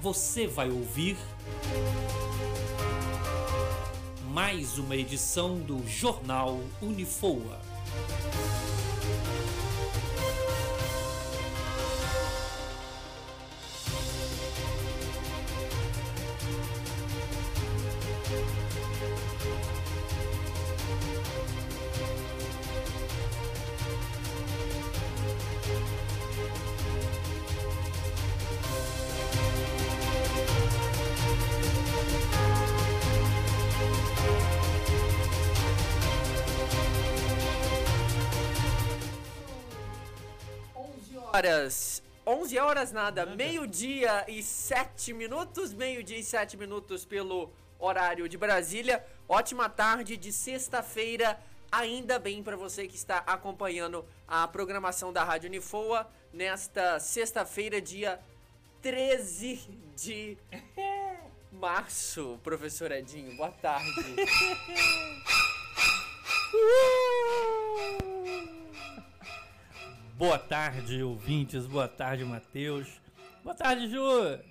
você vai ouvir mais uma edição do Jornal Unifoa. 11 horas nada, meio-dia e 7 minutos, meio-dia e 7 minutos pelo horário de Brasília. Ótima tarde de sexta-feira, ainda bem para você que está acompanhando a programação da Rádio Unifoa nesta sexta-feira, dia 13 de março. Professor Edinho, boa tarde. Boa tarde, ouvintes. Boa tarde, Matheus. Boa tarde, Ju.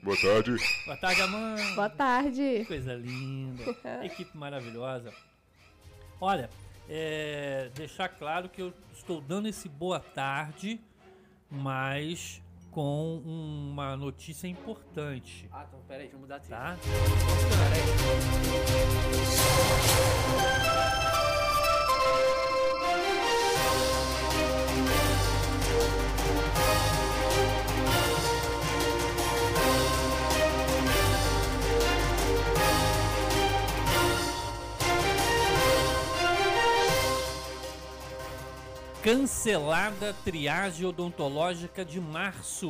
Boa tarde. Boa tarde, Amanda. Boa tarde. Que coisa linda. Equipe maravilhosa. Olha, é, deixar claro que eu estou dando esse boa tarde, mas com uma notícia importante. Ah, então peraí, deixa eu mudar a trilha. Tá? Cancelada triagem odontológica de março.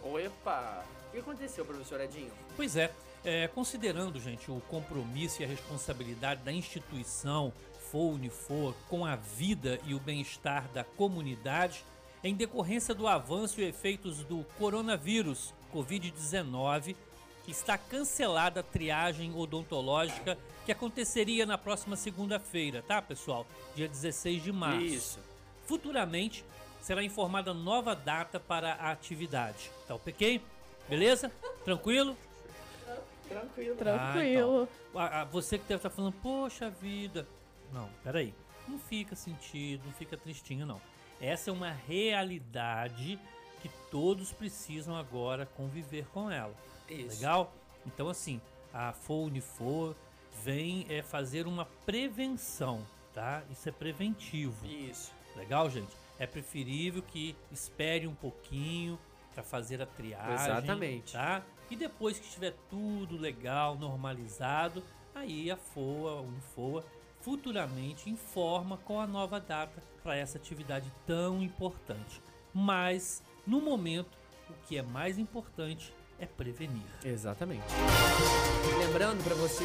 Opa! O que aconteceu, professor Edinho? Pois é, é, considerando, gente, o compromisso e a responsabilidade da instituição FOUNIFOR com a vida e o bem-estar da comunidade, em decorrência do avanço e efeitos do coronavírus Covid-19, está cancelada a triagem odontológica que aconteceria na próxima segunda-feira, tá, pessoal? Dia 16 de março. Isso. Futuramente será informada nova data para a atividade. Tá ok? Beleza? Tranquilo? Tranquilo. Tranquilo. Ah, então. Você que deve estar falando, poxa vida. Não, peraí. Não fica sentido, não fica tristinho, não. Essa é uma realidade que todos precisam agora conviver com ela. Isso. Legal? Então, assim, a FOUNIFOR vem é, fazer uma prevenção, tá? Isso é preventivo. Isso. Legal, gente? É preferível que espere um pouquinho para fazer a triagem. Exatamente. Tá? E depois que estiver tudo legal, normalizado, aí a FOA, a Unifoa, futuramente informa com a nova data para essa atividade tão importante. Mas, no momento, o que é mais importante é prevenir. Exatamente. Lembrando para você,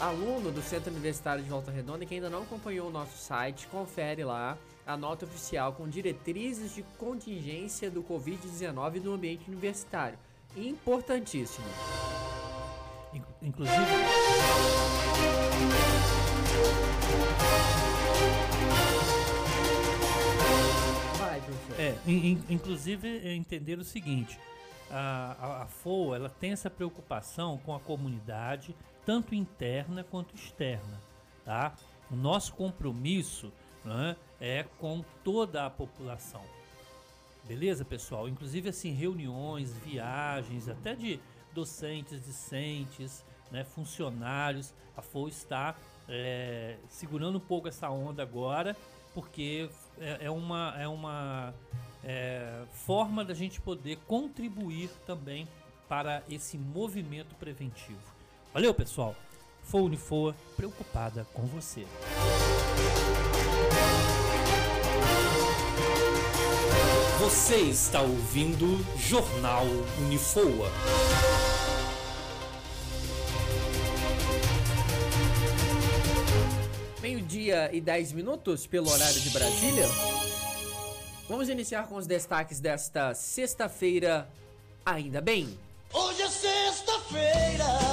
aluno do Centro Universitário de Volta Redonda, que ainda não acompanhou o nosso site, confere lá a nota oficial com diretrizes de contingência do Covid-19 no ambiente universitário. Importantíssimo. In- Inclusive. Vai, professor. É, in- in- inclusive é, entender o seguinte, a, a, a FOA ela tem essa preocupação com a comunidade, tanto interna quanto externa, tá? O nosso compromisso né, é com toda a população. Beleza, pessoal? Inclusive assim, reuniões, viagens, até de docentes, discentes, né, funcionários. A FOA está é, segurando um pouco essa onda agora, porque é, é uma, é uma é, forma da gente poder contribuir também para esse movimento preventivo. Valeu, pessoal! FOA Unifoa, preocupada com você. Você está ouvindo Jornal Unifoa. Meio-dia e 10 minutos pelo horário de Brasília. Vamos iniciar com os destaques desta sexta-feira, ainda bem. Hoje é sexta-feira.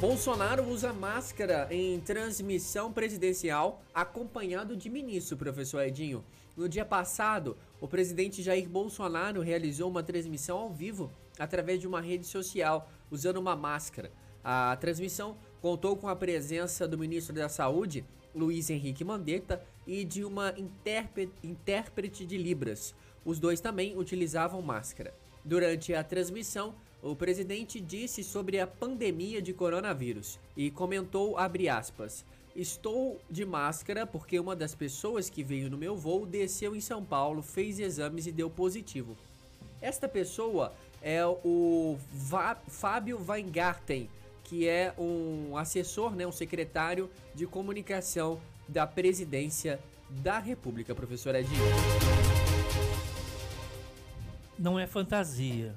Bolsonaro usa máscara em transmissão presidencial acompanhado de ministro, professor Edinho. No dia passado, o presidente Jair Bolsonaro realizou uma transmissão ao vivo através de uma rede social usando uma máscara. A transmissão contou com a presença do ministro da Saúde, Luiz Henrique Mandetta, e de uma intérprete de Libras. Os dois também utilizavam máscara. Durante a transmissão, o presidente disse sobre a pandemia de coronavírus e comentou aspas: Estou de máscara porque uma das pessoas que veio no meu voo desceu em São Paulo, fez exames e deu positivo. Esta pessoa é o Va Fábio Weingarten, que é um assessor, né, um secretário de comunicação da presidência da República, professor Edinho. Não é fantasia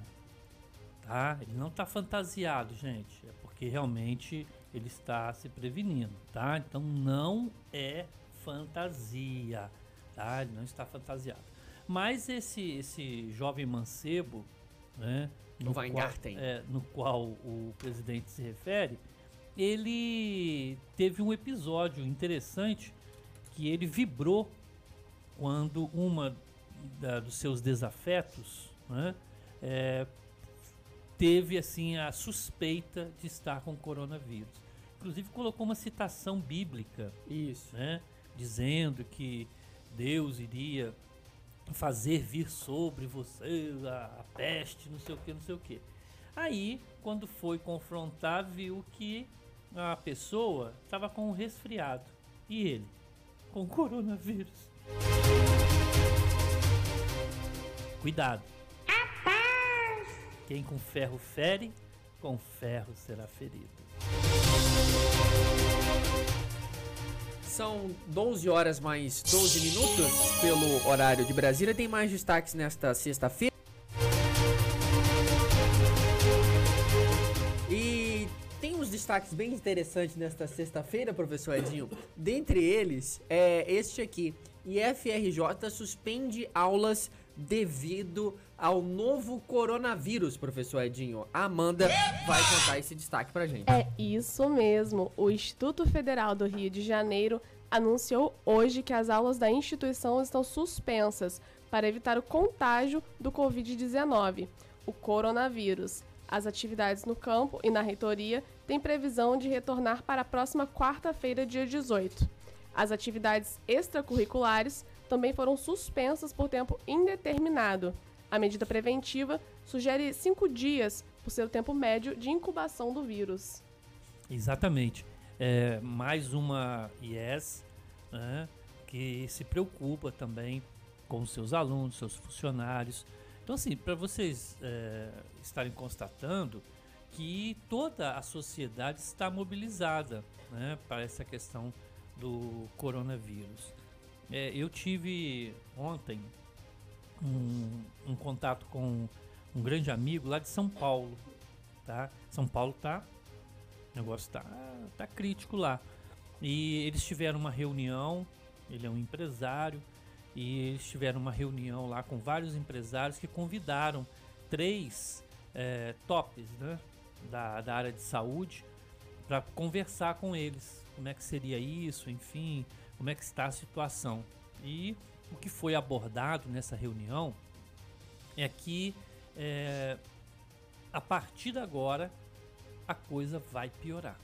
tá? Ele não está fantasiado, gente. É porque realmente ele está se prevenindo, tá? Então não é fantasia, tá? Ele não está fantasiado. Mas esse esse jovem mancebo, né? No qual, é, no qual o presidente se refere, ele teve um episódio interessante que ele vibrou quando uma da, dos seus desafetos né, é, teve assim a suspeita de estar com coronavírus. Inclusive colocou uma citação bíblica, isso, né, dizendo que Deus iria fazer vir sobre você a, a peste, não sei o que, não sei o que. Aí, quando foi confrontar, viu que a pessoa estava com um resfriado e ele com coronavírus. Cuidado. Quem com ferro fere, com ferro será ferido. São 12 horas mais 12 minutos pelo horário de Brasília. Tem mais destaques nesta sexta-feira. E tem uns destaques bem interessantes nesta sexta-feira, professor Edinho. Dentre eles, é este aqui. IFRJ suspende aulas devido ao novo coronavírus, professor Edinho. A Amanda vai contar esse destaque pra gente. É isso mesmo. O Instituto Federal do Rio de Janeiro anunciou hoje que as aulas da instituição estão suspensas para evitar o contágio do Covid-19, o coronavírus. As atividades no campo e na reitoria têm previsão de retornar para a próxima quarta-feira, dia 18. As atividades extracurriculares também foram suspensas por tempo indeterminado. A medida preventiva sugere cinco dias por ser o tempo médio de incubação do vírus. Exatamente. É, mais uma IES né, que se preocupa também com seus alunos, seus funcionários. Então, assim, para vocês é, estarem constatando que toda a sociedade está mobilizada né, para essa questão do coronavírus. É, eu tive ontem um, um, contato com um grande amigo lá de São Paulo, tá? São Paulo tá, o negócio tá, tá crítico lá. E eles tiveram uma reunião, ele é um empresário, e eles tiveram uma reunião lá com vários empresários que convidaram três é, tops né, da, da área de saúde para conversar com eles. Como é que seria isso, enfim, como é que está a situação. E o que foi abordado nessa reunião é que é, a partir de agora a coisa vai piorar,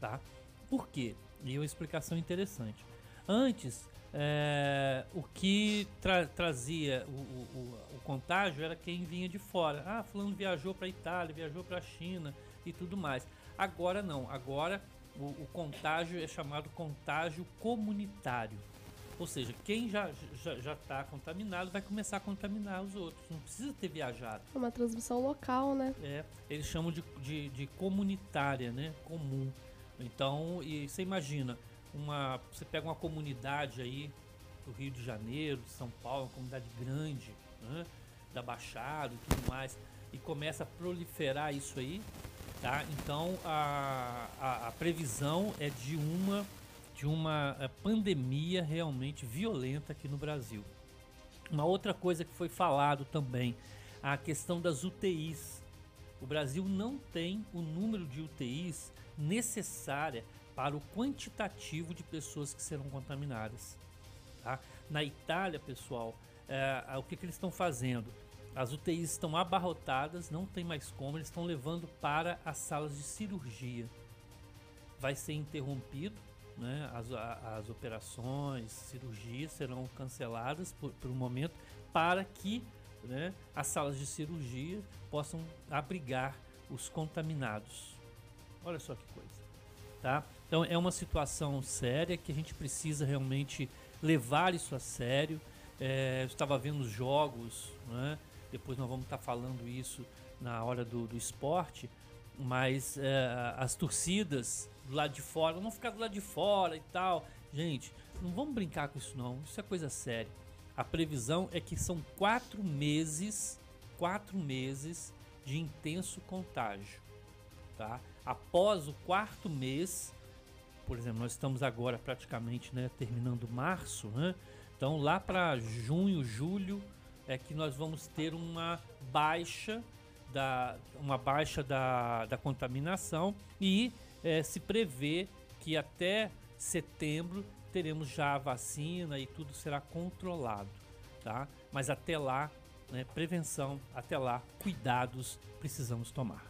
tá? Por quê? E uma explicação interessante. Antes, é, o que tra trazia o, o, o, contágio era quem vinha de fora. Ah, fulano viajou para Itália, viajou para China e tudo mais. Agora não. Agora o, o contágio é chamado contágio comunitário. Ou seja, quem já já já está contaminado vai começar a contaminar os outros. Não precisa ter viajado. É uma transmissão local, né? É, eles chamam de, de, de comunitária, né? Comum. Então, e você imagina, uma, você pega uma comunidade aí do Rio de Janeiro, de São Paulo, uma comunidade grande, né? da Baixada e tudo mais, e começa a proliferar isso aí, Tá? Então a, a, a previsão é de uma, de uma eh, pandemia realmente violenta aqui no Brasil. Uma outra coisa que foi falado também, a questão das UTIs. O Brasil não tem o número de UTIs necessária para o quantitativo de pessoas que serão contaminadas. Tá? Na Itália, pessoal, é, o que, que eles estão fazendo? As UTIs estão abarrotadas, não tem mais como, eles estão levando para as salas de cirurgia. Vai ser interrompido, né? as, as operações, cirurgias serão canceladas por, por um momento para que né, as salas de cirurgia possam abrigar os contaminados. Olha só que coisa, tá? Então é uma situação séria que a gente precisa realmente levar isso a sério. É, eu estava vendo os jogos, né? depois nós vamos estar falando isso na hora do, do esporte, mas é, as torcidas do lado de fora, vamos ficar do lado de fora e tal. Gente, não vamos brincar com isso não, isso é coisa séria. A previsão é que são quatro meses, quatro meses de intenso contágio, tá? Após o quarto mês, por exemplo, nós estamos agora praticamente, né, terminando março, né? Então lá para junho, julho é que nós vamos ter uma baixa da uma baixa da, da contaminação e é, se prevê que até setembro teremos já a vacina e tudo será controlado, tá? Mas até lá, né, prevenção, até lá, cuidados precisamos tomar.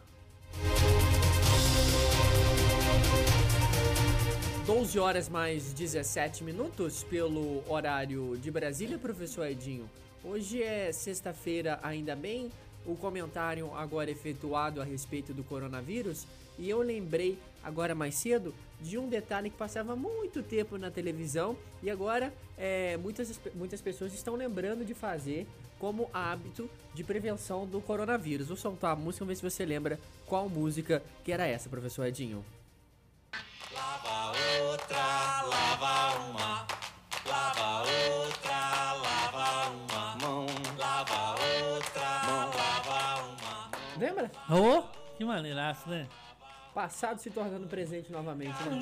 12 horas mais 17 minutos pelo horário de Brasília, professor Edinho. Hoje é sexta-feira, ainda bem, o comentário agora efetuado a respeito do coronavírus e eu lembrei agora mais cedo de um detalhe que passava muito tempo na televisão e agora é, muitas, muitas pessoas estão lembrando de fazer como hábito de prevenção do coronavírus. Vou soltar a música, vamos ver se você lembra qual música que era essa, professor Edinho. Lava outra, lava uma, lava outra, lava uma mão, lava outra, mão, lava uma. Lembra? Oh, que maneiraço, né? Passado se tornando presente novamente, né?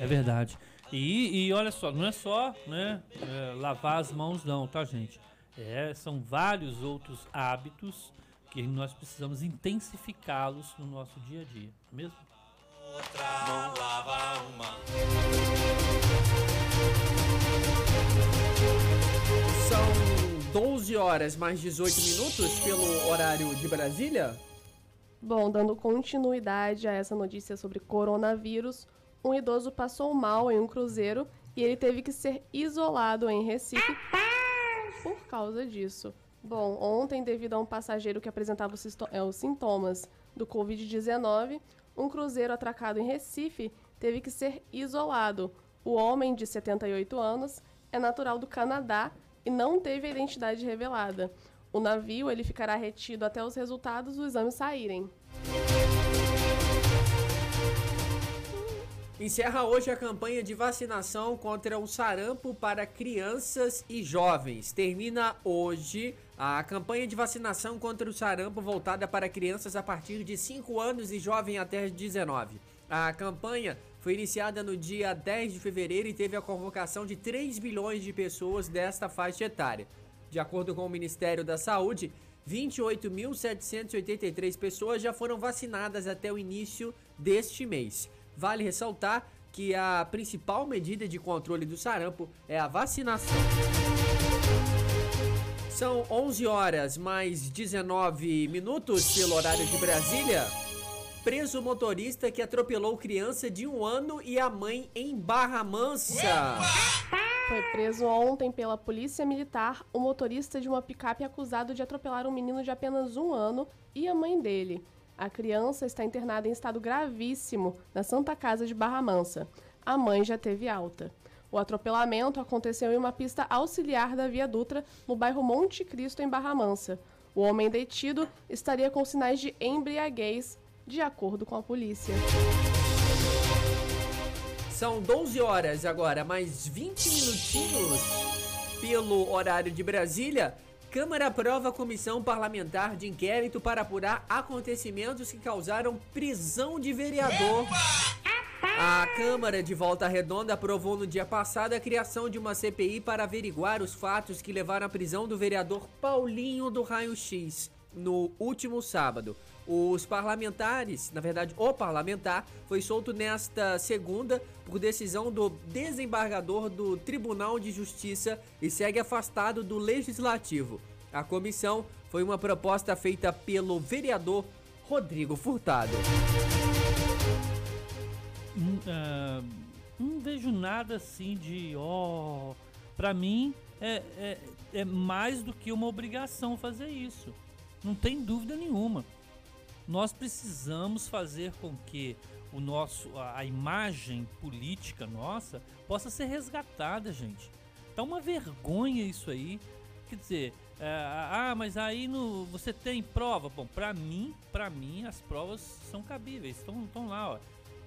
É verdade. E, e olha só, não é só né, é, lavar as mãos não, tá gente? É, são vários outros hábitos que nós precisamos intensificá-los no nosso dia a dia, não é mesmo? Outra mão lava uma. São 12 horas mais 18 minutos pelo horário de Brasília. Bom, dando continuidade a essa notícia sobre coronavírus, um idoso passou mal em um cruzeiro e ele teve que ser isolado em Recife por causa disso. Bom, ontem, devido a um passageiro que apresentava é, os sintomas do Covid-19, um cruzeiro atracado em Recife teve que ser isolado. O homem, de 78 anos, é natural do Canadá e não teve a identidade revelada. O navio ele ficará retido até os resultados do exame saírem. Encerra hoje a campanha de vacinação contra o sarampo para crianças e jovens. Termina hoje a campanha de vacinação contra o sarampo voltada para crianças a partir de 5 anos e jovem até 19. A campanha foi iniciada no dia 10 de fevereiro e teve a convocação de 3 bilhões de pessoas desta faixa etária. De acordo com o Ministério da Saúde, 28.783 pessoas já foram vacinadas até o início deste mês. Vale ressaltar que a principal medida de controle do sarampo é a vacinação. São 11 horas mais 19 minutos pelo horário de Brasília. Preso motorista que atropelou criança de um ano e a mãe em Barra Mansa. Foi preso ontem pela Polícia Militar o motorista de uma picape acusado de atropelar um menino de apenas um ano e a mãe dele. A criança está internada em estado gravíssimo na Santa Casa de Barra Mansa. A mãe já teve alta. O atropelamento aconteceu em uma pista auxiliar da Via Dutra, no bairro Monte Cristo, em Barra Mansa. O homem detido estaria com sinais de embriaguez, de acordo com a polícia. São 12 horas agora, mais 20 minutinhos pelo horário de Brasília. Câmara aprova comissão parlamentar de inquérito para apurar acontecimentos que causaram prisão de vereador. A Câmara de Volta Redonda aprovou no dia passado a criação de uma CPI para averiguar os fatos que levaram à prisão do vereador Paulinho do Raio X. no último sábado. Os parlamentares, na verdade, o parlamentar foi solto nesta segunda por decisão do desembargador do Tribunal de Justiça e segue afastado do legislativo. A comissão foi uma proposta feita pelo vereador Rodrigo Furtado. Ah, não vejo nada assim de ó. Pra mim é, é, é mais do que uma obrigação fazer isso. Não tem dúvida nenhuma. Nós precisamos fazer com que o nosso a, a imagem política nossa possa ser resgatada, gente. Tá uma vergonha isso aí. Quer dizer, é, ah, mas aí no, você tem prova? Bom, para mim, para mim as provas são cabíveis, estão lá, ó.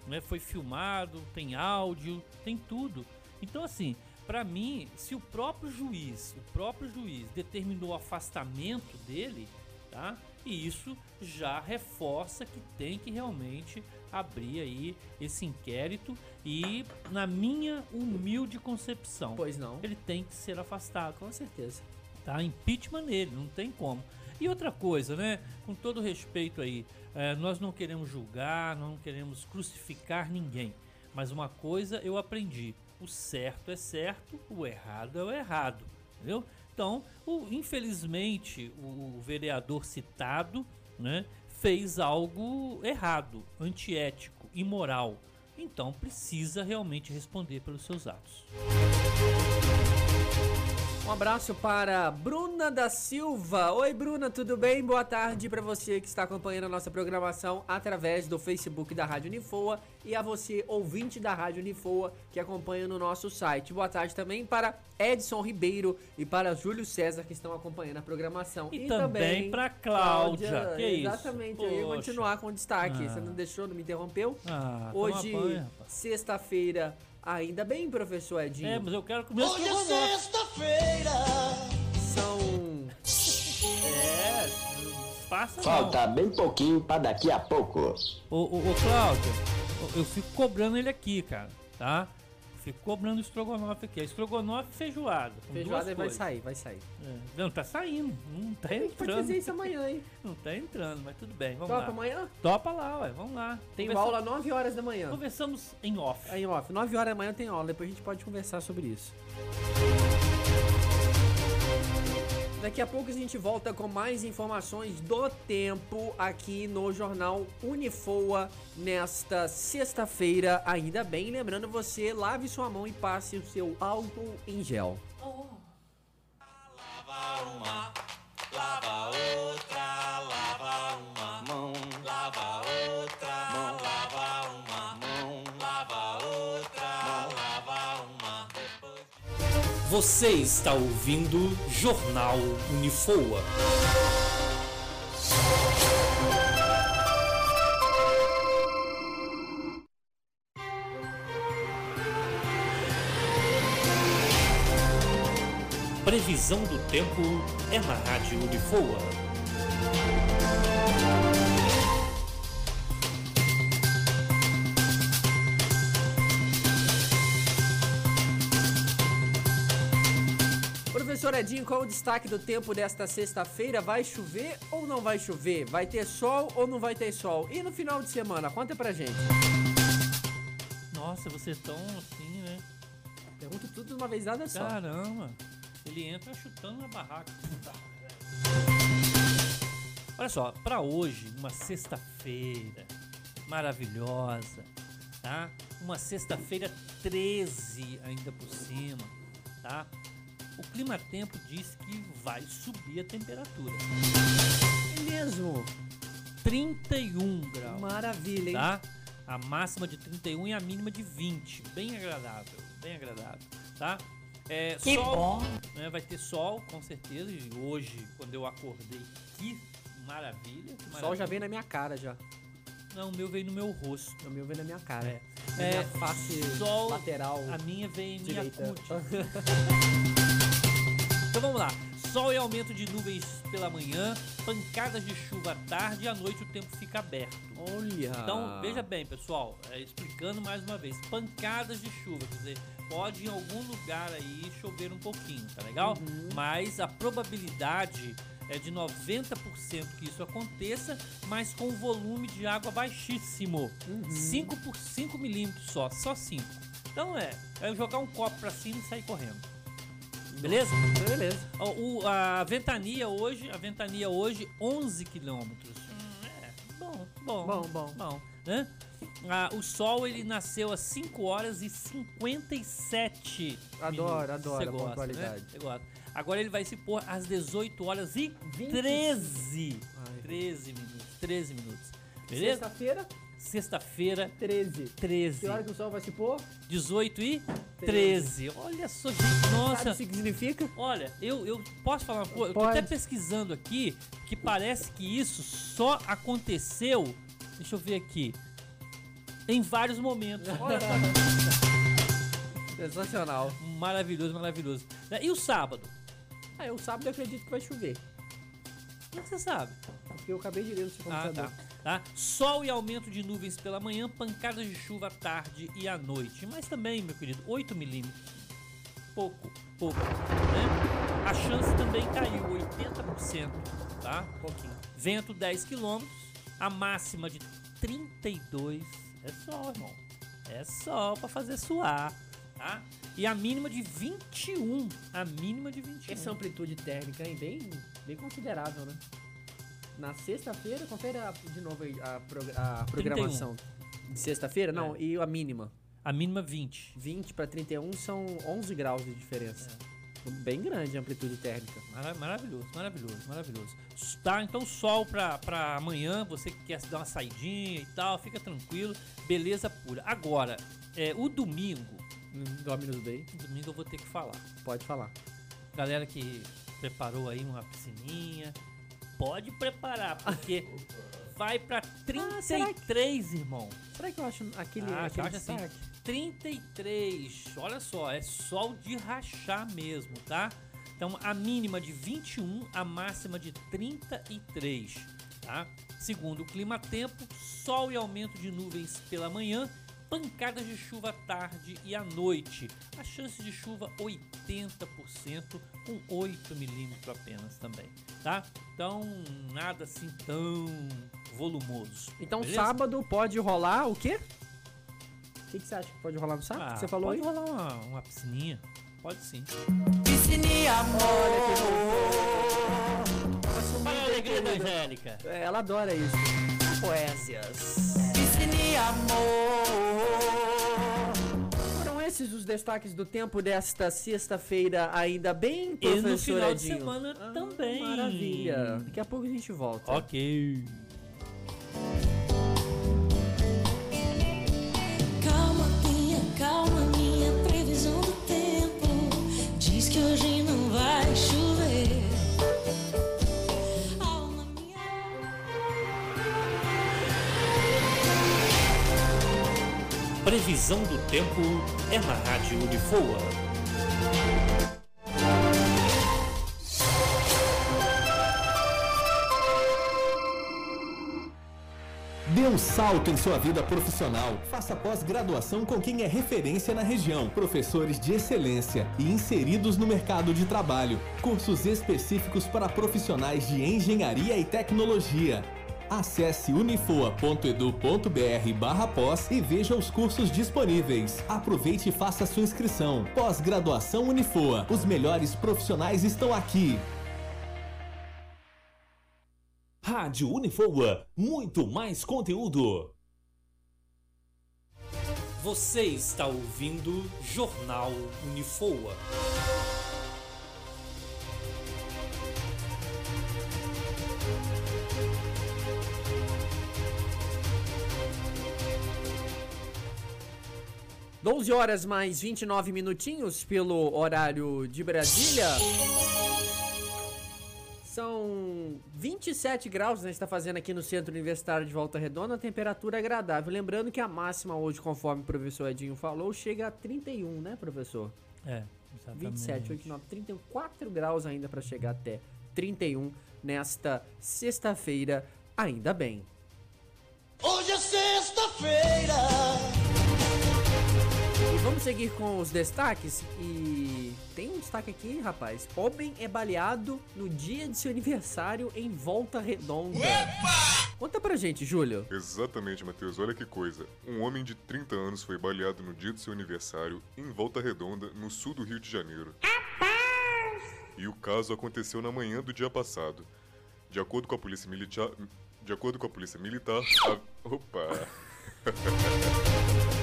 Né? Foi filmado, tem áudio, tem tudo. Então assim, para mim, se o próprio juiz, o próprio juiz determinou o afastamento dele, tá? E isso já reforça que tem que realmente abrir aí esse inquérito e na minha humilde concepção, Pois não. ele tem que ser afastado, Com certeza. tá? Impeachment nele, não tem como. E outra coisa, né? Com todo respeito aí, eh, nós não queremos julgar, não queremos crucificar ninguém. Mas uma coisa eu aprendi: o certo é certo, o errado é o errado, entendeu? Então, o- infelizmente, o, vereador citado, né, fez algo errado, antiético, imoral. Então, precisa realmente responder pelos seus atos. Um abraço para Bruna da Silva. Oi, Bruna, tudo bem? Boa tarde para você que está acompanhando a nossa programação através do Facebook da Rádio Unifoa e a você, ouvinte da Rádio Unifoa, que acompanha no nosso site. Boa tarde também para Edson Ribeiro e para Júlio César, que estão acompanhando a programação. E também pra Cláudia. Que isso? Exatamente, eu ia continuar com o destaque. Ah. Você não deixou, não me interrompeu? Ah, Hoje, sexta-feira, ainda bem, professor Edinho. É, mas eu quero comer Hoje é sexta-feira. São É, passa Falta bem pouquinho pra daqui a pouco. não. Ô, ô, ô Cláudio, eu- eu fico cobrando ele aqui, cara, tá? Cobrando o estrogonofe aqui. É estrogonofe e feijoada. feijoada vai coisas. sair, vai sair. É. Não, tá saindo. Não tá A gente pode entrando. fazer isso amanhã, hein? Não tá entrando, mas tudo bem, vamos Topa lá. amanhã? Topa lá, ué, vamos lá. Tem Conversa- aula 9 horas da manhã. Conversamos em off. Aí, off, 9 horas da manhã tem aula, depois a gente pode conversar sobre isso. Daqui a pouco a gente volta com mais informações do tempo aqui no jornal Unifoa nesta sexta-feira. Ainda bem, lembrando você, lave sua mão e passe o seu álcool em gel. Você está ouvindo Jornal Unifoa. Previsão do tempo é na Rádio Unifoa. Edinho, qual o destaque do tempo desta sexta-feira? Vai chover ou não vai chover? Vai ter sol ou não vai ter sol? E no final de semana? Conta pra gente. Nossa, você é tão assim, né? Pergunta tudo de uma vez nada só. Caramba. Ele entra chutando na barraca. Olha só, pra hoje, uma sexta-feira maravilhosa, tá? Uma sexta-feira 13 ainda por cima, tá? O clima tempo diz que vai subir a temperatura. É mesmo. 31 graus. Maravilha, hein? tá? A máxima de 31 e a mínima de 20. Bem agradável, bem agradável, tá? É, Que sol, bom. né, vai ter sol, com certeza. E hoje, quando eu acordei, que maravilha. Que O sol maravilha. já vem na minha cara já. Não, o meu veio no meu rosto. O meu vem na minha cara. É. É, minha face sol, lateral A minha veio em minha direita. Então vamos lá. Sol e aumento de nuvens pela manhã, pancadas de chuva à tarde e à noite o tempo fica aberto. Olha. Então, veja bem, pessoal, é, explicando mais uma vez, pancadas de chuva, quer dizer, pode em algum lugar aí chover um pouquinho, tá legal? Mas a probabilidade é de 90% que isso aconteça, mas com volume de água baixíssimo. 5 por 5 milímetros só, só 5. Então é, é jogar um copo pra cima e sair correndo. Beleza? Beleza. O, o- a ventania hoje, a ventania hoje 11 quilômetros. É, bom, bom. Bom, bom. Bom, né? Ah, o sol ele nasceu às 5 horas e 57 Adoro, minutos. adoro Você a gosta, pontualidade. Né? Você gosta. Agora ele vai se pôr às 18 horas e 25. 13. Ai. 13 minutos. 13 minutos. Beleza? Sexta-feira, Sexta-feira, 13. 13. Que hora que o sol vai se pôr? 18 e 13. Olha só, gente. Nossa. Sabe o que significa? Olha, eu, eu posso falar uma coisa? Eu tô Pode. até pesquisando aqui que parece que isso só aconteceu. Deixa eu ver aqui. Em vários momentos. Olha só. Sensacional. maravilhoso, maravilhoso. E o sábado? Ah, eu sábado eu acredito que vai chover. Como é que você sabe? Porque eu acabei de ler no seu Ah, computador. tá. Tá. Sol e aumento de nuvens pela manhã, pancadas de chuva à tarde e à noite. Mas também, meu querido, 8 milímetros. Pouco, pouco. Né? A chance também caiu, 80%. Tá? pouquinho. Vento 10 km, a máxima de 32. É sol, irmão. É sol pra fazer suar, tá? E a mínima de 21. A mínima de 21. Essa amplitude térmica, hein? Bem, bem considerável, né? Na sexta-feira, confere de novo a, a programação. De sexta-feira? Não, É. e a mínima. A mínima 20. 20 para 31 são 11 graus de diferença. Bem grande a amplitude térmica. Mara- Maravilhoso, maravilhoso, maravilhoso. Tá, então sol pra, pra amanhã, você que quer dar uma saidinha e tal, fica tranquilo, beleza pura. Agora, é, o domingo, Dominus Day, o domingo eu vou ter que falar. pode falar. Galera que preparou aí uma piscininha, pode preparar, porque vai pra 33, irmão. Será que eu acho aquele, Ah, aquele acha assim. destaque? 33. Olha só, é sol de rachar mesmo, tá? Então a mínima de 21, a máxima de 33, tá? Segundo o clima tempo, sol e aumento de nuvens pela manhã, pancadas de chuva à tarde e à noite. A chance de chuva 80% com 8 milímetros apenas também, tá? Então nada assim tão volumoso. Então beleza? sábado pode rolar o quê? O que, que você acha que pode rolar no sábado? que você falou Ah, pode aí? rolar uma, uma piscininha. Pode sim. Olha a alegria da Angélica. É, ela adora isso. Poésias. Foram esses os destaques do tempo desta sexta-feira, ainda bem, E no professor final de Edinho? semana Ah, também. Maravilha. Daqui a pouco a gente volta. Ok. Calma, minha, calma, minha previsão do tempo diz que hoje não vai chover. Previsão do tempo é na Rádio Unifoa. Dê um salto em sua vida profissional. Faça pós-graduação com quem é referência na região. Professores de excelência e inseridos no mercado de trabalho. Cursos específicos para profissionais de engenharia e tecnologia. Acesse unifoa.edu.br barra pós e veja os cursos disponíveis. Aproveite e faça sua inscrição. Pós-graduação Unifoa. Os melhores profissionais estão aqui. Rádio Unifoa, muito mais conteúdo. Você está ouvindo Jornal Unifoa. Doze horas mais 29 minutinhos pelo horário de Brasília. São 27 graus, né? Está fazendo aqui no Centro Universitário de Volta Redonda, temperatura agradável. Lembrando que a máxima hoje, conforme o professor Edinho falou, chega a 31, né, professor? É, exatamente. 27, 89, 34 graus ainda para chegar até 31 nesta sexta-feira, ainda bem. Hoje é sexta-feira. Vamos seguir com os destaques e tem um destaque aqui, rapaz. Homem é baleado no dia de seu aniversário em Volta Redonda. Conta pra gente, Júlio. Exatamente, Matheus. Olha que coisa. Um homem de 30 anos foi baleado no dia do seu aniversário em Volta Redonda, no sul do Rio de Janeiro. E o caso aconteceu na manhã do dia passado. De acordo com a polícia militar, de acordo com a polícia militar, a... opa.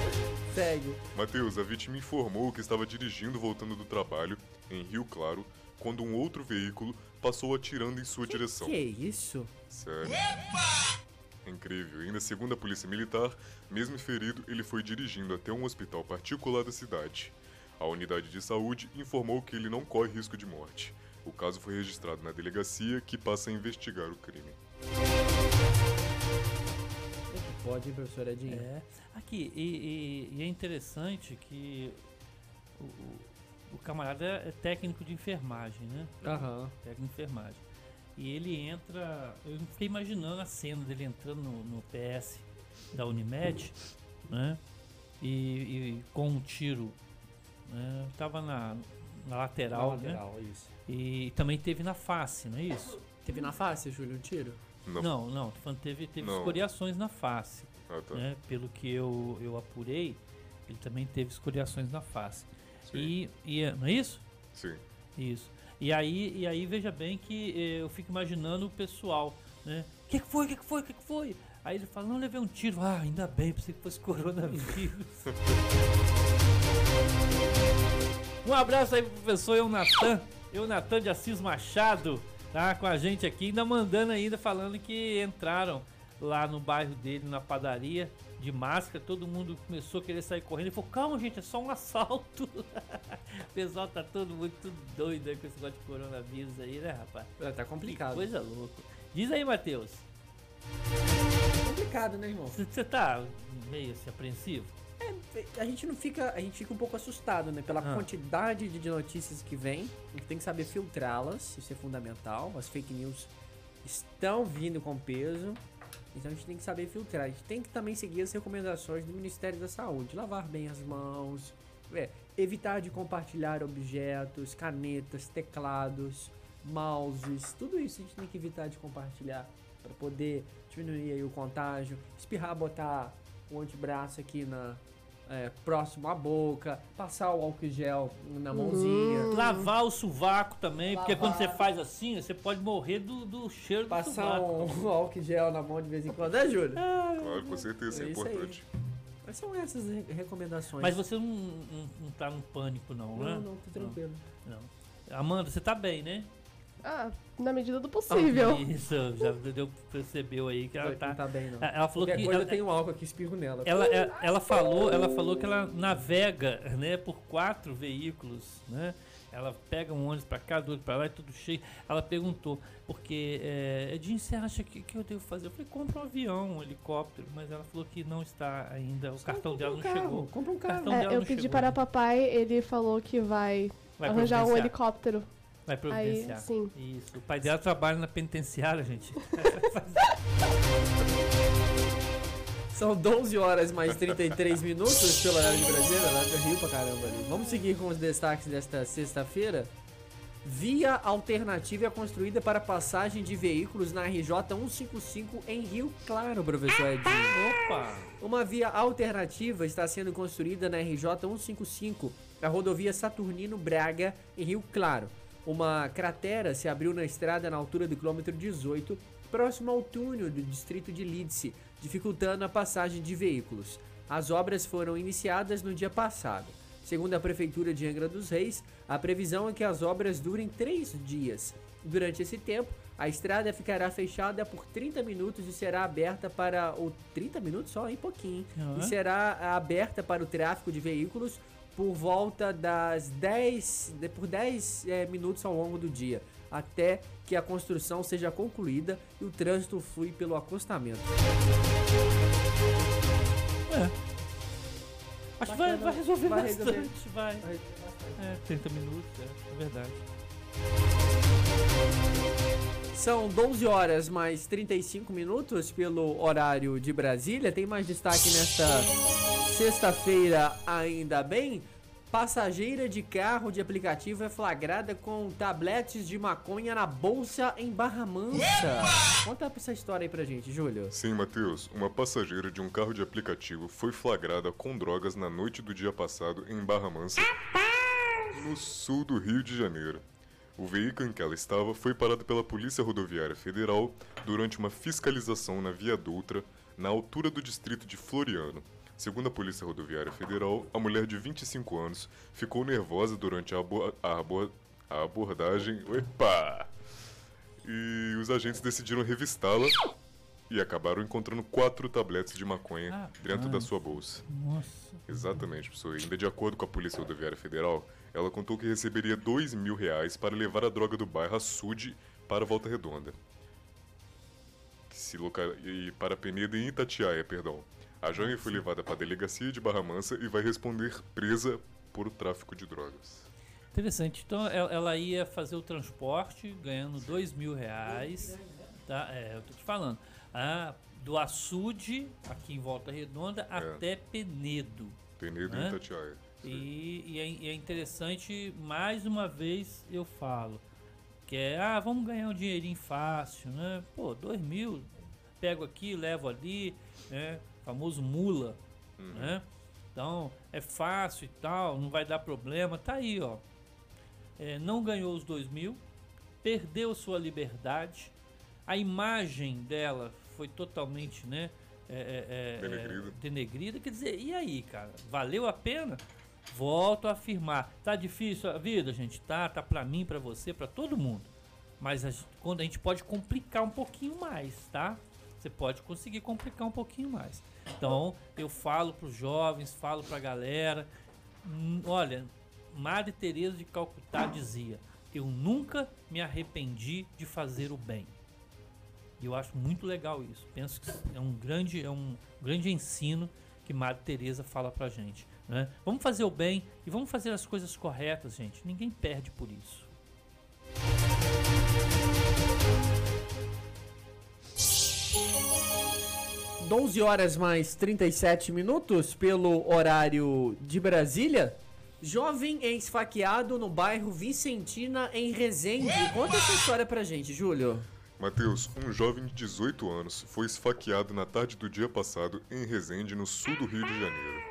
Segue. Matheus, a vítima informou que estava dirigindo voltando do trabalho em Rio Claro quando um outro veículo passou atirando em sua direção. Que isso? Sério. Incrível. Ainda segundo a polícia militar, mesmo ferido, ele foi dirigindo até um hospital particular da cidade. A unidade de saúde informou que ele não corre risco de morte. O caso foi registrado na delegacia, que passa a investigar o crime. É pode, professor Edinho? É. Aqui, e, e- e é interessante que o, o- o camarada é técnico de enfermagem, né? Aham. Técnico de enfermagem. E ele entra. Eu fiquei imaginando a cena dele entrando no, no PS da Unimed, né? E, e com um tiro. Né? Tava na, na lateral, né? lateral, isso. E também teve na face, não é isso? Teve na face, Júlio, um tiro? Não. Não, não, teve, teve Não. escoriações na face. Ah, tá. né? Pelo que eu, eu apurei, ele também teve escoriações na face. Sim. E, e não é isso? Sim. Isso. E aí, e aí veja bem que eh, eu fico imaginando o pessoal, né? O que, que foi? O que, que foi? O que, que foi? Aí ele fala, não levei um tiro. Ah, ainda bem, pensei que fosse coronavírus. um abraço aí pro professor Eunatan, Eunatan de Assis Machado, tá com a gente aqui, ainda mandando ainda, falando que entraram lá no bairro dele, na padaria, de máscara, todo mundo começou a querer sair correndo. Ele falou, calma gente, é só um assalto. o pessoal tá todo muito tudo doido aí com esse negócio de coronavírus aí, né, rapaz? É, tá Que complicado. coisa louca. Diz aí, Matheus, complicado, né, irmão? você tá meio assim, apreensivo? A gente não fica. A gente fica um pouco assustado, né? Pela Ah. quantidade de notícias que vem. A gente tem que saber filtrá-las, isso é fundamental. As fake news estão vindo com peso. Então a gente tem que saber filtrar. A gente tem que também seguir as recomendações do Ministério da Saúde. Lavar bem as mãos. é, evitar de compartilhar objetos, canetas, teclados, mouses. Tudo isso a gente tem que evitar de compartilhar para poder diminuir o contágio. Espirrar, botar o antebraço aqui na é, próximo à boca, passar o álcool gel na mãozinha, Lavar o sovaco também, porque quando você Lavar. faz assim, você pode morrer do, do cheiro do passar um álcool gel na mão de vez em quando, né, Júlio? Claro, com certeza, É é isso aí. importante. Mas são essas re- recomendações. Mas você não, não, não tá num pânico não, né? Não, não, tô tranquilo. Não. Amanda, você tá bem, né? Ah, na medida do possível. Isso, já deu, percebeu aí que ela Não tá. tá bem, não. Ela falou Qualquer que coisa ela, tem um álcool aqui, espirro nela. ela, ela, ela falou, ela falou que ela navega, né, por quatro veículos, né? Ela pega um ônibus pra cá, do outro pra lá, e tudo cheio. Ela perguntou, porque é, Edinho, você acha que, que eu devo fazer? Eu falei, compra um avião, um helicóptero, mas ela falou que não está ainda, o cartão dela não um carro, chegou. Compra um carro. Cartão É, eu não pedi chegou, para né? papai, ele falou que vai, Vai arranjar um helicóptero. Vai providenciar. sim. Isso. O pai dela trabalha na penitenciária, gente. São 12 horas mais 33 minutos pelo horário de Brasília, lá do Rio pra caramba ali. Vamos seguir com os destaques desta sexta-feira. Via alternativa é construída para passagem de veículos na RJ 155 em Rio Claro, professor Edinho. Opa! Uma via alternativa está sendo construída na RJ 155, a rodovia Saturnino Braga, em Rio Claro. Uma cratera se abriu na estrada na altura do quilômetro 18, próximo ao túnel do distrito de Lídice, dificultando a passagem de veículos. As obras foram iniciadas no dia passado. Segundo a Prefeitura de Angra dos Reis, a previsão é que as obras durem três dias. Durante esse tempo, a estrada ficará fechada por 30 minutos e será aberta para o 30 minutos só, hein, pouquinho. Aham. E será aberta para o tráfego de veículos por volta das 10, de- por 10 eh, minutos ao longo do dia, até que a construção seja concluída e o trânsito flui pelo acostamento. É. Acho que vai, vai resolver Vai bastante, resolver. vai. É, 30 minutos, é, é verdade. São 12 horas mais 35 minutos pelo horário de Brasília. Tem mais destaque nesta sexta-feira, ainda bem, passageira de carro de aplicativo é flagrada com tabletes de maconha na bolsa em Barra Mansa. Conta essa história aí pra gente, Júlio. Sim, Matheus, uma passageira de um carro de aplicativo foi flagrada com drogas na noite do dia passado em Barra Mansa, no sul do Rio de Janeiro. O veículo em que ela estava foi parado pela Polícia Rodoviária Federal durante uma fiscalização na Via Dutra, na altura do distrito de Floriano. Segundo a Polícia Rodoviária Federal, a mulher de 25 anos ficou nervosa durante a, abo- a abo- a abordagem. Opa! E os agentes decidiram revistá-la e acabaram encontrando quatro tabletes de maconha dentro da sua bolsa. Nossa. Exatamente, pessoal. E Ainda de acordo com a Polícia Rodoviária Federal, ela contou que receberia dois mil reais para levar a droga do bairro Açude para Volta Redonda. Que se loca... E para Peneda e Itatiaia, perdão. A jovem foi levada para a delegacia de Barra Mansa e vai responder presa por tráfico de drogas. Interessante. Então el- ela ia fazer o transporte ganhando dois mil reais. Tá? É, eu tô te falando. Ah, do açude, aqui em Volta Redonda, até Penedo. Peneda né? e Itatiaia. E, e é, e é interessante, mais uma vez eu falo, que é, ah, vamos ganhar um dinheirinho fácil, né? Pô, dois mil, pego aqui, levo ali, né? Famoso mula, né? Então, é fácil e tal, não vai dar problema, tá aí, ó. É, não ganhou os dois mil, perdeu sua liberdade, a imagem dela foi totalmente, né? é, é, é, Denegrida. denegrida. Quer dizer, e aí, cara? Valeu a pena? Volto a afirmar. Tá difícil a vida, gente? Tá, tá pra mim, pra você, pra todo mundo. Mas a gente- quando a gente pode complicar um pouquinho mais, tá? Você pode conseguir complicar um pouquinho mais. Então, eu falo pros jovens, falo pra galera. hum, Olha, Madre Teresa de Calcutá dizia: "Eu nunca me arrependi de fazer o bem". E eu acho muito legal isso. Penso que é um grande, é um grande ensino que Madre Teresa fala pra gente. Né? Vamos fazer o bem e vamos fazer as coisas corretas, gente. Ninguém perde por isso. 12 horas mais 37 minutos pelo horário de Brasília. Jovem é esfaqueado no bairro Vicentina, em Resende. Conta essa história pra gente, Júlio. Matheus, um jovem de 18 anos foi esfaqueado na tarde do dia passado em Resende, no sul do Rio de Janeiro.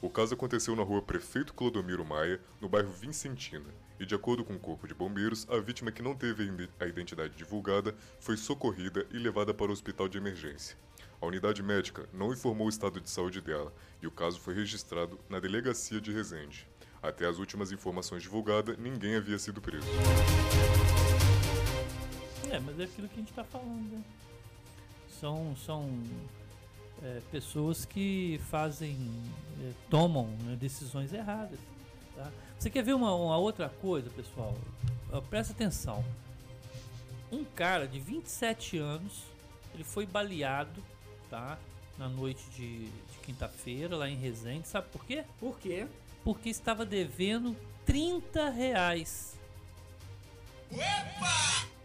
O caso aconteceu na rua Prefeito Clodomiro Maia, no bairro Vincentina, e de acordo com o Corpo de Bombeiros, a vítima que não teve a identidade divulgada foi socorrida e levada para o hospital de emergência. A unidade médica não informou o estado de saúde dela e o caso foi registrado na delegacia de Resende. Até as últimas informações divulgadas, ninguém havia sido preso. É, mas é aquilo que a gente tá falando, né? São, são é, pessoas que fazem, é, tomam né, decisões erradas. Tá? Você quer ver uma, uma outra coisa, pessoal? Presta atenção. Um cara de 27 anos, ele foi baleado, tá? Na noite de, de quinta-feira, lá em Resende. Sabe por quê? Por quê? Porque estava devendo 30 reais.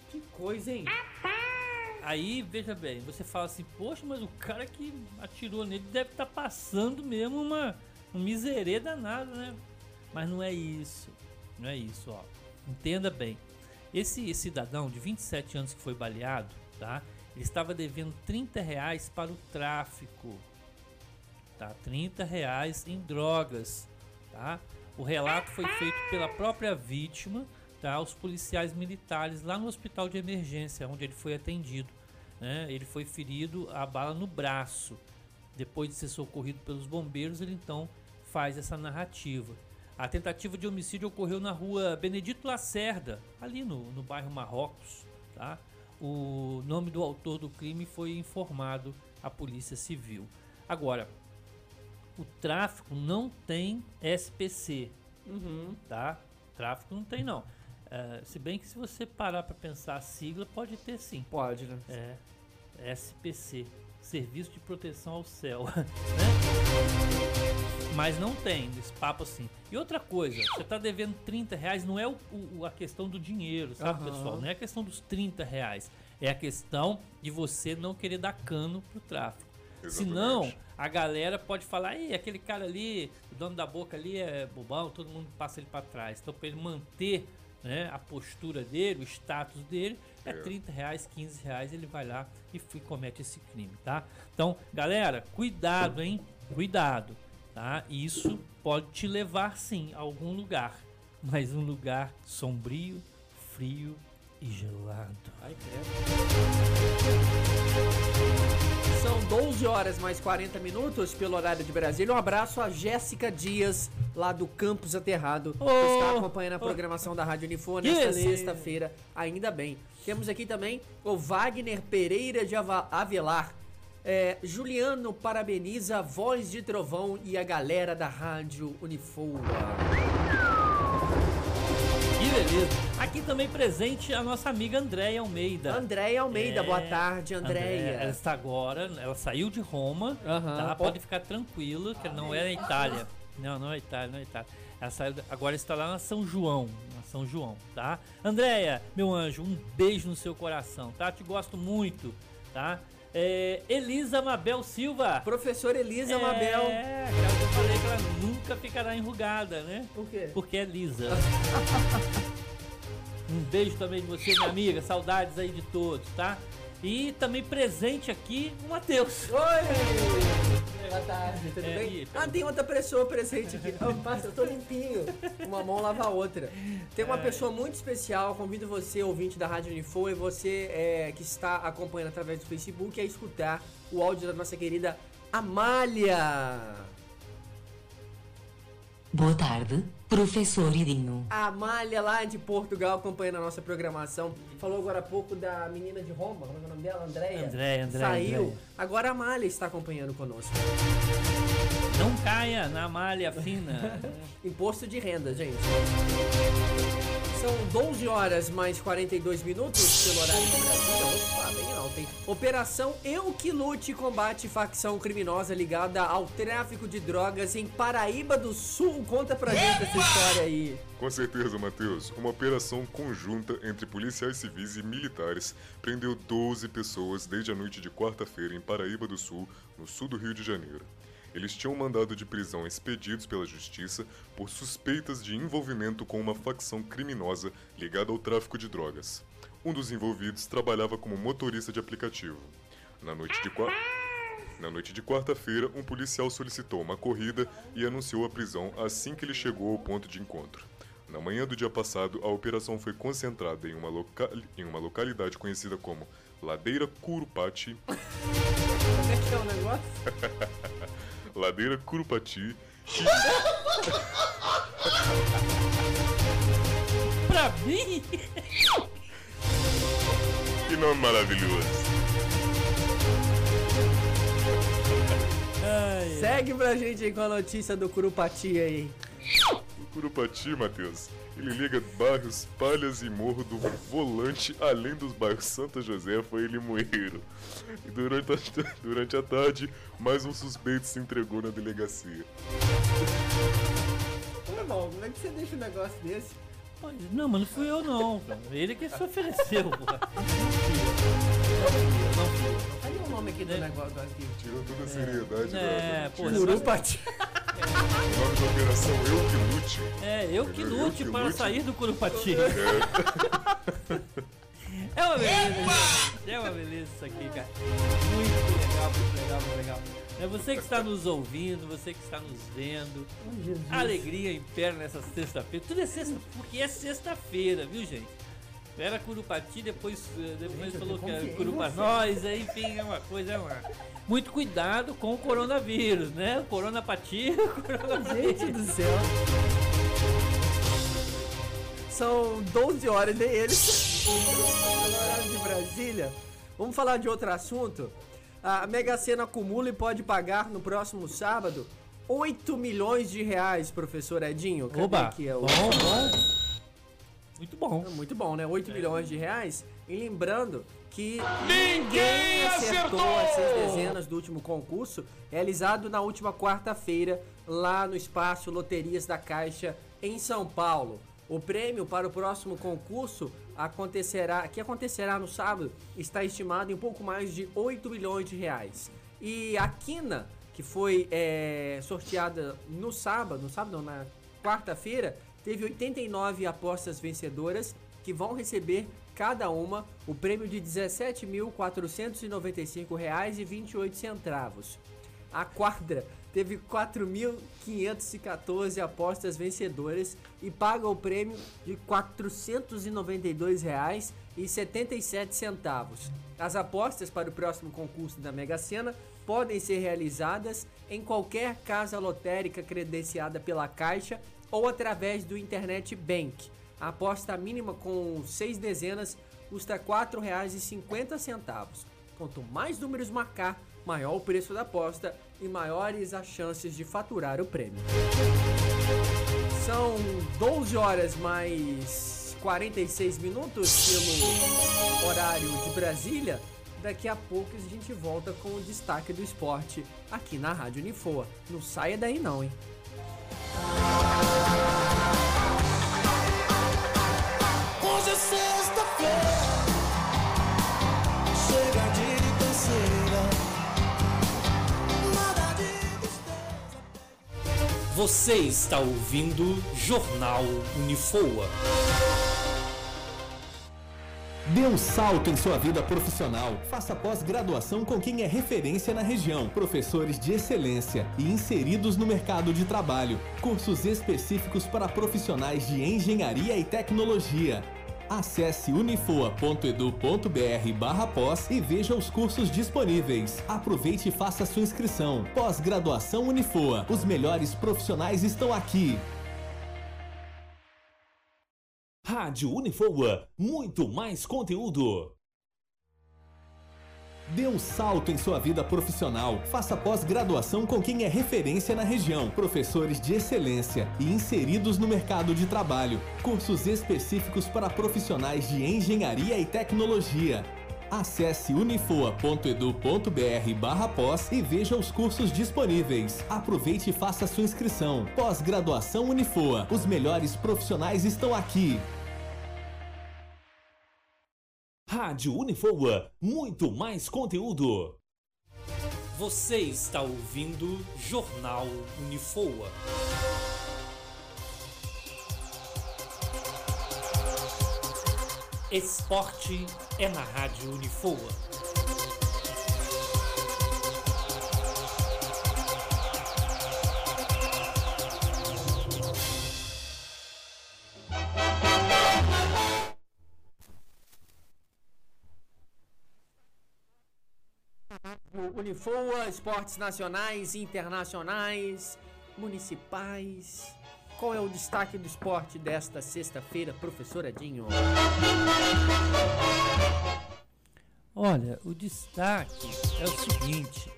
Que coisa, hein? Aí, veja bem, você fala assim, poxa, mas o cara que atirou nele deve estar passando mesmo uma um miserê danado, né? Mas não é isso. Não é isso, ó. Entenda bem. Esse cidadão de 27 anos que foi baleado, tá? Ele estava devendo 30 reais para o tráfico. Tá? 30 reais em drogas, tá? O relato foi feito pela própria vítima, tá? Os policiais militares lá no hospital de emergência, onde ele foi atendido. Né? Ele foi ferido a bala no braço. Depois de ser socorrido pelos bombeiros, ele então faz essa narrativa. A tentativa de homicídio ocorreu na rua Benedito Lacerda, ali no, no bairro Marrocos. Tá? O nome do autor do crime foi informado à Polícia Civil. Agora, o tráfico não tem SPC, Uhum. tá? Tráfico não tem não. É, se bem que se você parar para pensar a sigla, pode ter sim. Pode, né? É, SPC, Serviço de Proteção ao Céu, né? Mas não tem esse papo assim. E outra coisa, você tá devendo 30 reais, não é o, o- a questão do dinheiro, sabe, Aham. pessoal? Não é a questão dos 30 reais. É a questão de você não querer dar cano pro tráfico. Exatamente. Senão, a galera pode falar, Ih, aquele cara ali, o dono da boca ali é bobão, todo mundo passa ele para trás. Então, para ele manter né, a postura dele, o status dele, é, É. 30 reais, 15 reais, ele vai lá e comete esse crime, tá? Então, galera, cuidado, hein? Cuidado, tá? Isso pode te levar, sim, a algum lugar, mas um lugar sombrio, frio e gelado. Ai, São 12 horas mais 40 minutos pelo horário de Brasília. Um abraço a Jéssica Dias, lá do Campus Aterrado, que Ô, está acompanhando a programação da Rádio Unifone Que nesta sexta-feira, ainda bem. Temos aqui também o Wagner Pereira de Avelar. É, Juliano parabeniza a Voz de Trovão e a galera da Rádio Unifoa. Que beleza. Aqui também presente a nossa amiga Andréia Almeida. Andréia Almeida, É, boa tarde, Andréia. Ela está agora, ela saiu de Roma, Aham. tá? Pode ficar tranquilo, que não é na Itália. Não, não é Itália, não é Itália. Ela saiu, agora está lá na São João, na São João, tá? Andréia, meu anjo, um beijo no seu coração, tá? Te gosto muito, tá? É, Elisa Mabel Silva. Professora Elisa Mabel. É, aquela que eu falei que ela nunca ficará enrugada, né? Por quê? Porque é lisa. um beijo também de você, minha amiga. Saudades aí de todos, tá? E também presente aqui o Matheus. Oi! Boa tarde, tudo É, bem? Ah, tem outra pessoa presente aqui. Oh, passa, eu tô limpinho. Uma mão lava a outra. Tem uma pessoa muito especial, convido você, ouvinte da Rádio Unifo, e você é, que está acompanhando através do Facebook, a escutar o áudio da nossa querida Amália. Boa tarde, professor Idinho. A Amália lá de Portugal acompanhando a nossa programação. Falou agora há pouco da menina de Roma, como é o nome dela? Andréia? Andréia, Andréia, Saiu. Andréia. Agora a Amália está acompanhando conosco. Não caia na malha fina. Imposto de renda, gente. São 12 horas mais 42 minutos pelo horário de Brasília. Opa, bem Operação Eu Que Lute combate facção criminosa ligada ao tráfico de drogas em Paraíba do Sul. Conta pra gente essa história aí. Com certeza, Matheus. Uma operação conjunta entre policiais civis e militares prendeu 12 pessoas desde a noite de quarta-feira em Paraíba do Sul, no sul do Rio de Janeiro. Eles tinham mandado de prisão expedidos pela justiça por suspeitas de envolvimento com uma facção criminosa ligada ao tráfico de drogas. Um dos envolvidos trabalhava como motorista de aplicativo. Na noite de qua- na noite de quarta-feira, um policial solicitou uma corrida e anunciou a prisão assim que ele chegou ao ponto de encontro. Na manhã do dia passado, a operação foi concentrada em uma, loca- em uma localidade conhecida como Ladeira Curupati, Como é que é o negócio? Ladeira Curupati, pra mim? que nome maravilhoso! Segue pra gente aí com a notícia do Curupati aí. O Curupati, Matheus, ele liga bairros Palhas e Morro do Volante, além dos bairros Santa Josefa e Limoeiro. E durante a, durante a tarde, mais um suspeito se entregou na delegacia. Ô, irmão, como é que você deixa um negócio desse? Não, mas não fui eu não. cara. Ele que se ofereceu. Aqui do negócio aqui? Tirou toda a seriedade É, da, pô, Curupati. O nome da operação Eu Que Lute. É, eu que Eu lute para lute. sair do Curupati. É, É uma beleza, gente. É uma beleza isso aqui, cara. Muito legal, muito legal, muito legal. É você que está nos ouvindo, você que está nos vendo. A alegria impera nessa sexta-feira. Tudo é sexta, porque é sexta-feira, viu, gente? Era Curupati, depois, eh, depois falou que era Curupati. Nós, enfim, é uma coisa, é uma. Muito cuidado com o coronavírus, né? O coronapati, o coronavírus. Gente do céu. São 12 horas de eles. de Brasília. Vamos falar de outro assunto. A Mega Sena acumula e pode pagar no próximo sábado 8 milhões de reais, professor Edinho. Cadê Oba! aqui? É o- Bom, bom. Muito bom. Muito bom, né? 8 milhões de reais. E lembrando que ninguém acertou as seis dezenas do último concurso, realizado na última quarta-feira, lá no espaço Loterias da Caixa, em São Paulo. O prêmio para o próximo concurso acontecerá, que acontecerá no sábado, está estimado em um pouco mais de 8 milhões de reais. E a quina, que foi é, sorteada no sábado, no sábado não, na quarta-feira, teve 89 apostas vencedoras que vão receber cada uma o prêmio de R$ 17.495,28. A quadra teve 4.514 apostas vencedoras e paga o prêmio de R$ 492,77. As apostas para o próximo concurso da Mega Sena podem ser realizadas em qualquer casa lotérica credenciada pela Caixa ou através do Internet Bank. A aposta mínima com seis dezenas custa R$ 4,50. Quanto mais números marcar, maior o preço da aposta e maiores as chances de faturar o prêmio. São 12 horas mais 46 minutos pelo horário de Brasília. Daqui a pouco a gente volta com o destaque do esporte aqui na Rádio Unifoa. Não saia daí não, hein? Você está ouvindo Jornal Unifoa. Dê um salto em sua vida profissional. Faça pós-graduação com quem é referência na região. Professores de excelência e inseridos no mercado de trabalho. Cursos específicos para profissionais de engenharia e tecnologia. Acesse unifoa.edu.br barra pós e veja os cursos disponíveis. Aproveite e faça sua inscrição. Pós-graduação Unifoa. Os melhores profissionais estão aqui. Rádio Unifoa, muito mais conteúdo. Dê um salto em sua vida profissional. Faça pós-graduação com quem é referência na região. Professores de excelência e inseridos no mercado de trabalho. Cursos específicos para profissionais de engenharia e tecnologia. Acesse unifoa.edu.br barra pós e veja os cursos disponíveis. Aproveite e faça sua inscrição. Pós-graduação Unifoa. Os melhores profissionais estão aqui. Rádio Unifoa, muito mais conteúdo. Você está ouvindo Jornal Unifoa. Esporte é na Rádio Unifoa. Unifoa, esportes nacionais, internacionais, municipais. Qual é o destaque do esporte desta sexta-feira, professor Edinho? Olha, o destaque é o seguinte.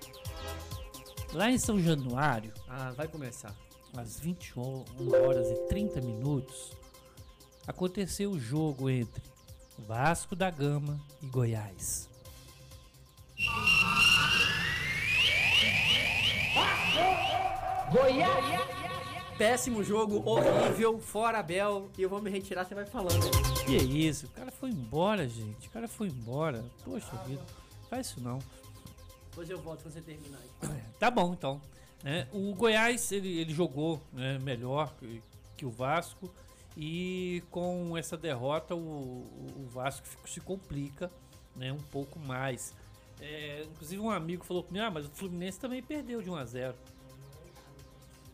Lá em São Januário, Ah, vai começar. às 21 horas e 30 minutos, aconteceu o jogo entre Vasco da Gama e Goiás. Péssimo jogo, horrível, fora Abel. E eu vou me retirar, você vai falando. Que é isso? O cara foi embora, gente. O cara foi embora. Poxa vida, faz isso não. Depois eu volto quando você terminar. aí. Tá bom, então. né? o Goiás, ele, ele jogou né, melhor que, que o Vasco. E com essa derrota, o, o Vasco se complica né, um pouco mais. É, inclusive, um amigo falou comigo: Ah, mas o Fluminense também perdeu de 1 a 0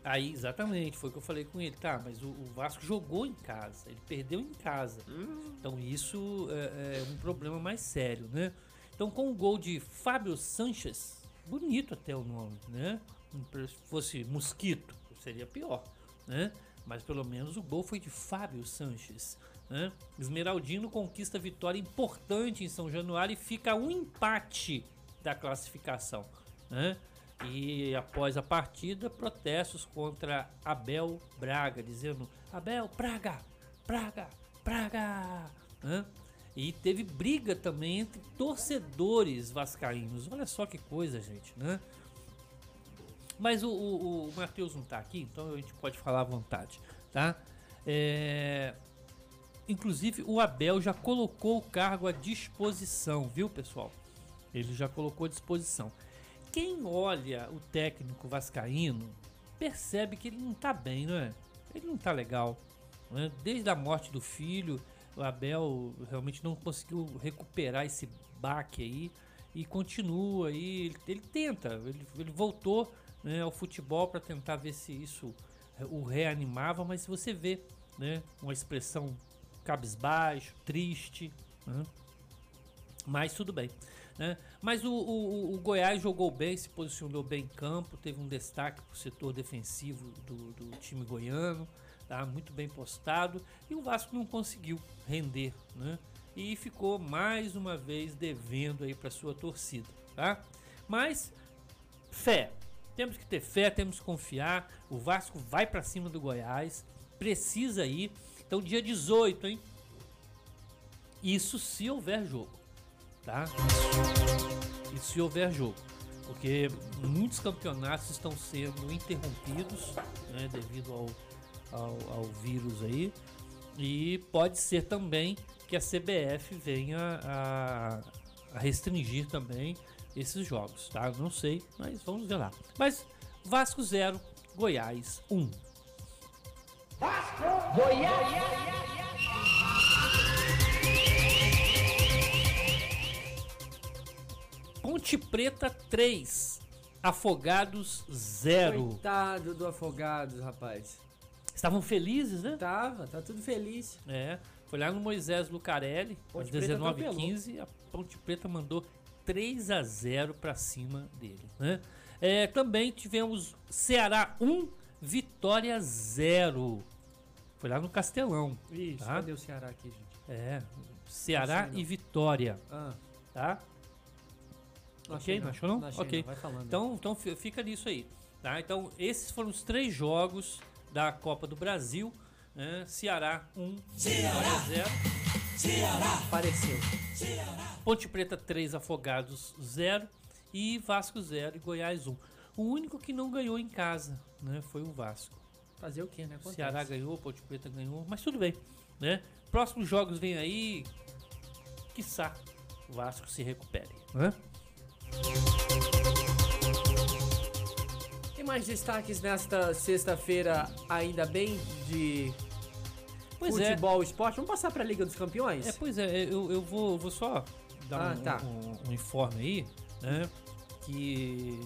Aí, exatamente, foi o que eu falei com ele. Tá, mas o, o Vasco jogou em casa, ele perdeu em casa. Então, isso é, é um problema mais sério, né? Então, com o gol de Fábio Sanches, bonito até o nome, né? Se fosse Mosquito, seria pior, né? Mas pelo menos o gol foi de Fábio Sanches, né? Esmeraldino conquista vitória importante em São Januário e fica um empate da classificação, né? E após a partida, protestos contra Abel Braga, dizendo: Abel, Braga, Braga, Braga. né? E teve briga também entre torcedores vascaínos. Olha só que coisa, gente, né? Mas o, o, o Matheus não tá aqui, então a gente pode falar à vontade, tá? É, Inclusive, o Abel já colocou o cargo à disposição, viu, pessoal? Ele já colocou à disposição. Quem olha o técnico vascaíno percebe que ele não tá bem, não é? Ele não tá legal. né? Desde a morte do filho, o Abel realmente não conseguiu recuperar esse baque aí e continua aí. Ele, ele tenta, ele, ele voltou né, ao futebol para tentar ver se isso eh, o reanimava, mas você vê né, uma expressão cabisbaixo, triste. né? Mas tudo bem. Né? Mas o, o- o Goiás jogou bem, se posicionou bem em campo, teve um destaque para o setor defensivo do, do time goiano, tá? muito bem postado, e o Vasco não conseguiu render, né? E ficou mais uma vez devendo aí para sua torcida, tá? Mas fé, temos que ter fé, temos que confiar. O Vasco vai para cima do Goiás, precisa ir. Então dia 18, hein? Isso se houver jogo, tá? Isso se houver jogo. Porque muitos campeonatos estão sendo interrompidos né, devido ao, ao, ao vírus aí. E pode ser também que a CBF venha a, a restringir também esses jogos, tá? Não sei, mas vamos ver lá. Mas Vasco 0, Goiás 1. Um. Ponte Preta 3, Afogados 0. Coitado do Afogados, rapaz. Estavam felizes, né? Tava, tá tudo feliz. É, foi lá no Moisés Lucarelli, às Ponte Preta 19h15, a Ponte Preta mandou 3 a 0 para cima dele. Né? É, também tivemos Ceará 1, Vitória 0. Foi lá no Castelão. Isso, tá? cadê o Ceará aqui, gente? É, Ceará e Vitória, Ah, tá? Não ok, achei não achou não? achei ok. Vai falando. Então, então fi- fica nisso aí, tá? Então, esses foram os três jogos da Copa do Brasil. Né? Ceará 1, Vitória 0. apareceu. Ponte Preta 3, Afogados 0 e Vasco 0 e Goiás 1. O único que não ganhou em casa, né, foi o Vasco. Fazer o quê, né? Acontece. Ceará ganhou, Ponte Preta ganhou, mas tudo bem, né? Próximos jogos vem aí, quiçá o Vasco se recupere, né? Tem mais destaques nesta sexta-feira, ainda bem, de Pois futebol, esporte? Vamos passar pra Liga dos Campeões? é. É, pois é, eu, eu vou, vou só dar Ah, um, tá. um- um informe aí, né? Que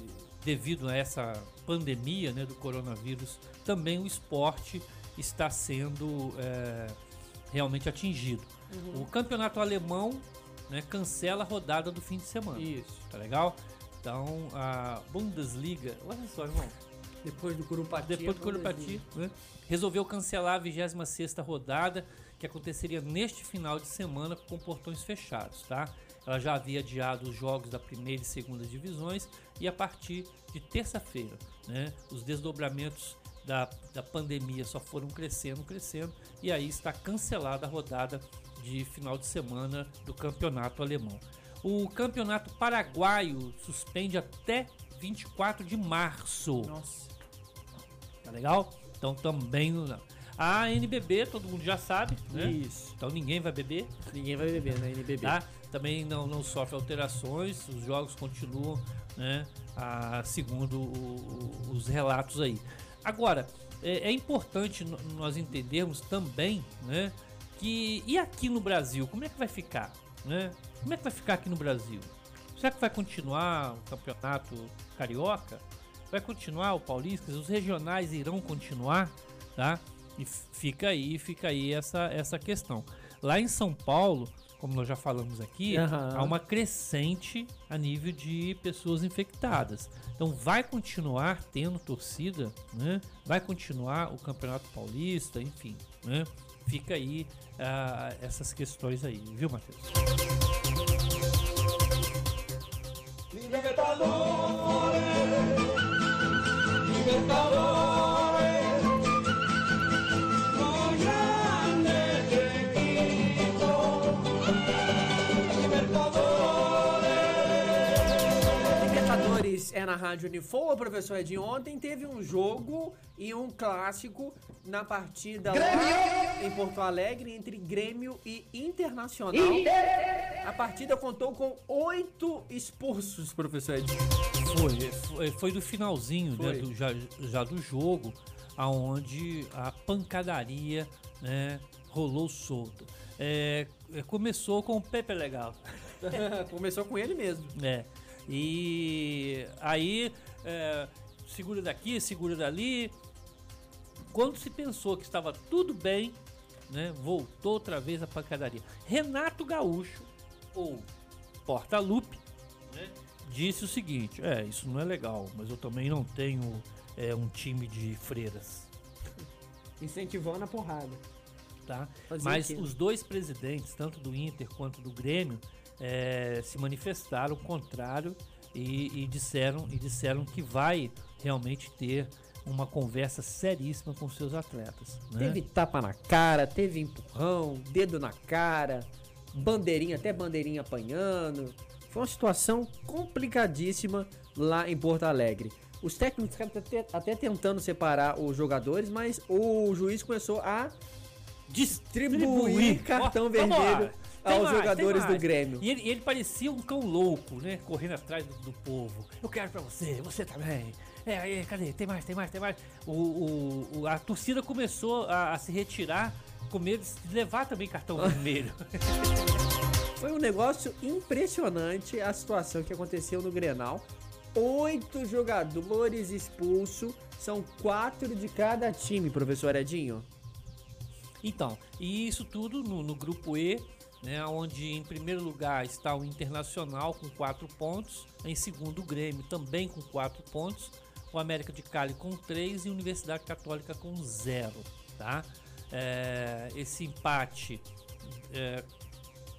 devido a essa pandemia né, do coronavírus, também o esporte está sendo é, realmente atingido. Uhum. O campeonato alemão né, cancela a rodada do fim de semana. Isso. Tá legal? Então a Bundesliga, olha só, irmão. Depois do Curupati. Depois do. Curupati, né, resolveu cancelar a 26 rodada que aconteceria neste final de semana com portões fechados, tá? Ela já havia adiado os jogos da primeira e segunda divisões e a partir de terça-feira, né, os desdobramentos da, da pandemia só foram crescendo, crescendo e aí está cancelada a rodada de final de semana do campeonato alemão. O campeonato paraguaio suspende até 24 de março. Nossa. Tá legal? Então também não. A NBB, todo mundo já sabe, né? Isso. Então ninguém vai beber, Ninguém vai beber na NBB. tá? Também não, não sofre alterações, os jogos continuam, né? A, segundo o- o- os relatos aí. Agora, é, é importante nós entendermos também, né? Que e aqui no Brasil, como é que vai ficar, né? Como é que vai ficar aqui no Brasil? Será que vai continuar o campeonato carioca? Vai continuar o paulista? Os regionais irão continuar, tá? E fica aí, fica aí essa, essa questão. Lá em São Paulo, como nós já falamos aqui, Aham. há uma crescente a nível de pessoas infectadas. Então vai continuar tendo torcida, né? Vai continuar o Campeonato Paulista, enfim, né? Fica aí ah, essas questões aí, viu, Matheus? Libertadores é é na Rádio Unifoa, professor Edinho. Ontem teve um jogo e um clássico na partida lá em Porto Alegre entre Grêmio e Internacional. A partida contou com oito expulsos, professor Edinho. Foi, foi, foi do finalzinho né, Foi. do- já, já do jogo, aonde a pancadaria né, rolou solta. É, é, começou com o Pepe Legal. Começou com ele mesmo. É. E aí, é, segura daqui, segura dali. Quando se pensou que estava tudo bem, né, voltou outra vez a pancadaria. Renato Gaúcho, ou Porta-Lupe, né, disse o seguinte: é, isso não é legal, mas eu também não tenho é, um time de freiras. Incentivando a porrada. tá? Mas os dois presidentes, tanto do Inter quanto do Grêmio, eh, se manifestaram contrário e, e disseram e disseram que vai realmente ter uma conversa seríssima com seus atletas. né? Teve tapa na cara, teve empurrão, dedo na cara, bandeirinha, até bandeirinha apanhando. Foi uma situação complicadíssima lá em Porto Alegre. Os técnicos até, até tentando separar os jogadores, mas o juiz começou a distribuir cartão Ó, vamos lá. vermelho aos mais, jogadores do. Grêmio. E ele, ele parecia um cão louco, né? Correndo atrás do, do povo. Eu quero pra você, você também. É, aí, cadê? Tem mais, tem mais, tem mais. O, o- o- a torcida começou a, a se retirar com medo de levar também cartão vermelho. Foi um negócio impressionante a situação que aconteceu no Grenal. Oito jogadores expulsos, são quatro de cada time, professor Edinho. Então, e isso tudo no, no grupo E, né, onde em primeiro lugar está o Internacional com 4 pontos, em segundo o Grêmio também com 4 pontos, o América de Cali com 3 e a Universidade Católica com 0, tá? É, esse empate é,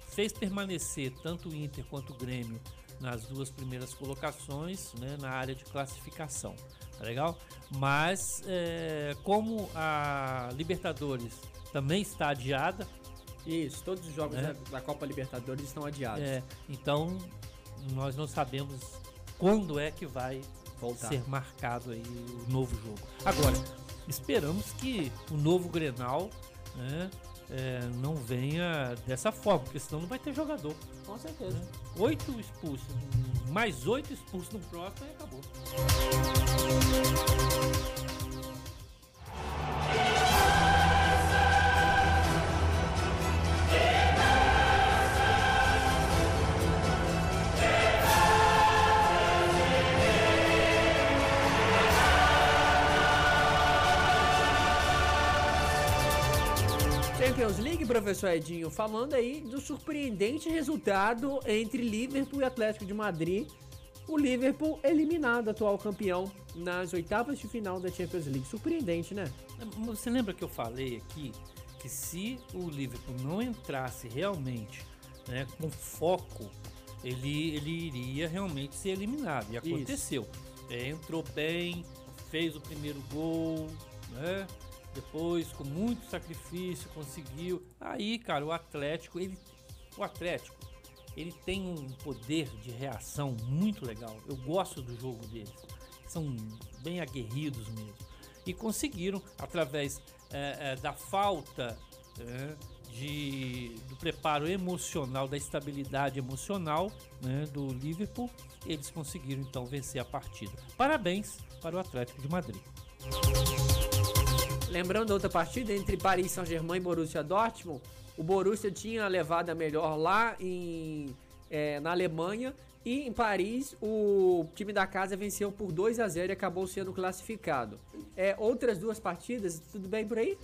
fez permanecer tanto o Inter quanto o Grêmio nas duas primeiras colocações, né, na área de classificação, tá legal? Mas é, como a Libertadores também está adiada, Isso, todos os jogos É. da, da Copa Libertadores estão adiados. é, então nós não sabemos quando é que vai Voltar. ser marcado aí o novo jogo. Agora, esperamos que o novo Grenal né, é, não venha dessa forma, porque senão não vai ter jogador. Com certeza. Oito expulsos, mais oito expulsos no próximo e acabou. Professor Edinho, falando aí do surpreendente resultado entre Liverpool e Atlético de Madrid. O Liverpool eliminado, atual campeão, nas oitavas de final da Champions League. Surpreendente, né? Você lembra que eu falei aqui que se o Liverpool não entrasse realmente né, com foco, ele, ele iria realmente ser eliminado. E aconteceu. É, entrou bem, fez o primeiro gol, né? Depois, com muito sacrifício, conseguiu. Aí, cara, o Atlético, ele, o Atlético, ele tem um poder de reação muito legal. Eu gosto do jogo deles. São bem aguerridos mesmo. E conseguiram, através eh, eh, da falta eh, de, do preparo emocional, da estabilidade emocional né, do Liverpool, eles conseguiram então vencer a partida. Parabéns para o Atlético de Madrid. Lembrando outra partida entre Paris Saint-Germain e Borussia Dortmund, o Borussia tinha levado a melhor lá em, é, na Alemanha e em Paris o time da casa venceu por 2 a 0 e acabou sendo classificado. É, outras duas partidas, tudo bem por aí?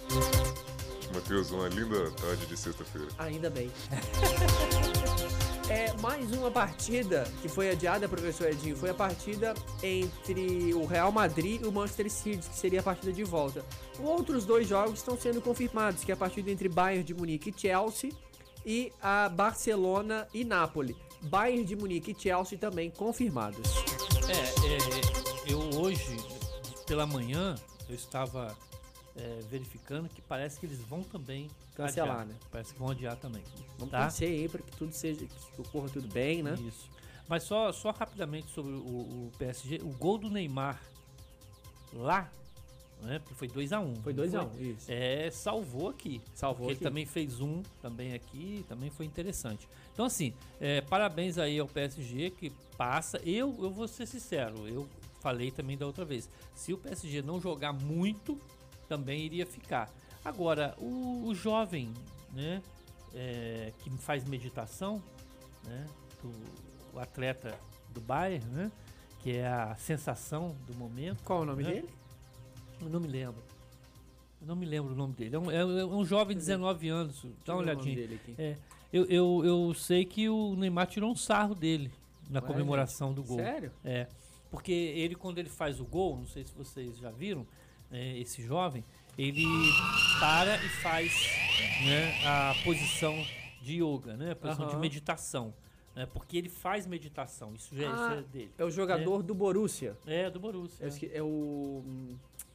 Matheus, uma linda tarde de sexta-feira. Ainda bem. É, mais uma partida que foi adiada, professor Edinho, foi a partida entre o Real Madrid e o Manchester City, que seria a partida de volta. Outros dois jogos estão sendo confirmados, que é a partida entre Bayern de Munique e Chelsea e a Barcelona e Nápoles. Bayern de Munique e Chelsea também confirmados. É, é, eu hoje, pela manhã, eu estava é, verificando que parece que eles vão também Cancelar, adiar. né? Parece que vão adiar também. Vamos tá? torcer aí para que tudo seja, que ocorra tudo bem, né? Isso. Mas só, só rapidamente sobre o, o PSG, o gol do Neymar lá, né? Porque foi 2x1. Foi 2x1, isso. É, salvou aqui. Salvou aqui. ele também fez um também aqui, também foi interessante. Então, assim, é, parabéns aí ao PSG que passa. Eu, eu vou ser sincero, eu falei também da outra vez. Se o PSG não jogar muito, também iria ficar. Agora, o, o jovem, né, é, que faz meditação, né, do- o atleta do Bayern, né, que é a sensação do momento. Qual o nome né? dele? Eu não me lembro. Eu não me lembro o nome dele. É um, é um- é um jovem de 19 anos. Dá uma olhadinha. dele aqui. É, eu, eu, eu sei que o Neymar tirou um sarro dele na Ué, comemoração do gol. Sério? É. Porque ele, quando ele faz o gol, não sei se vocês já viram, é, esse jovem, ele para e faz né, a posição de yoga, né? A posição de meditação. Né, porque ele faz meditação. Isso já Ah, isso é dele. É o jogador do Borussia. É, do Borussia. É, é o.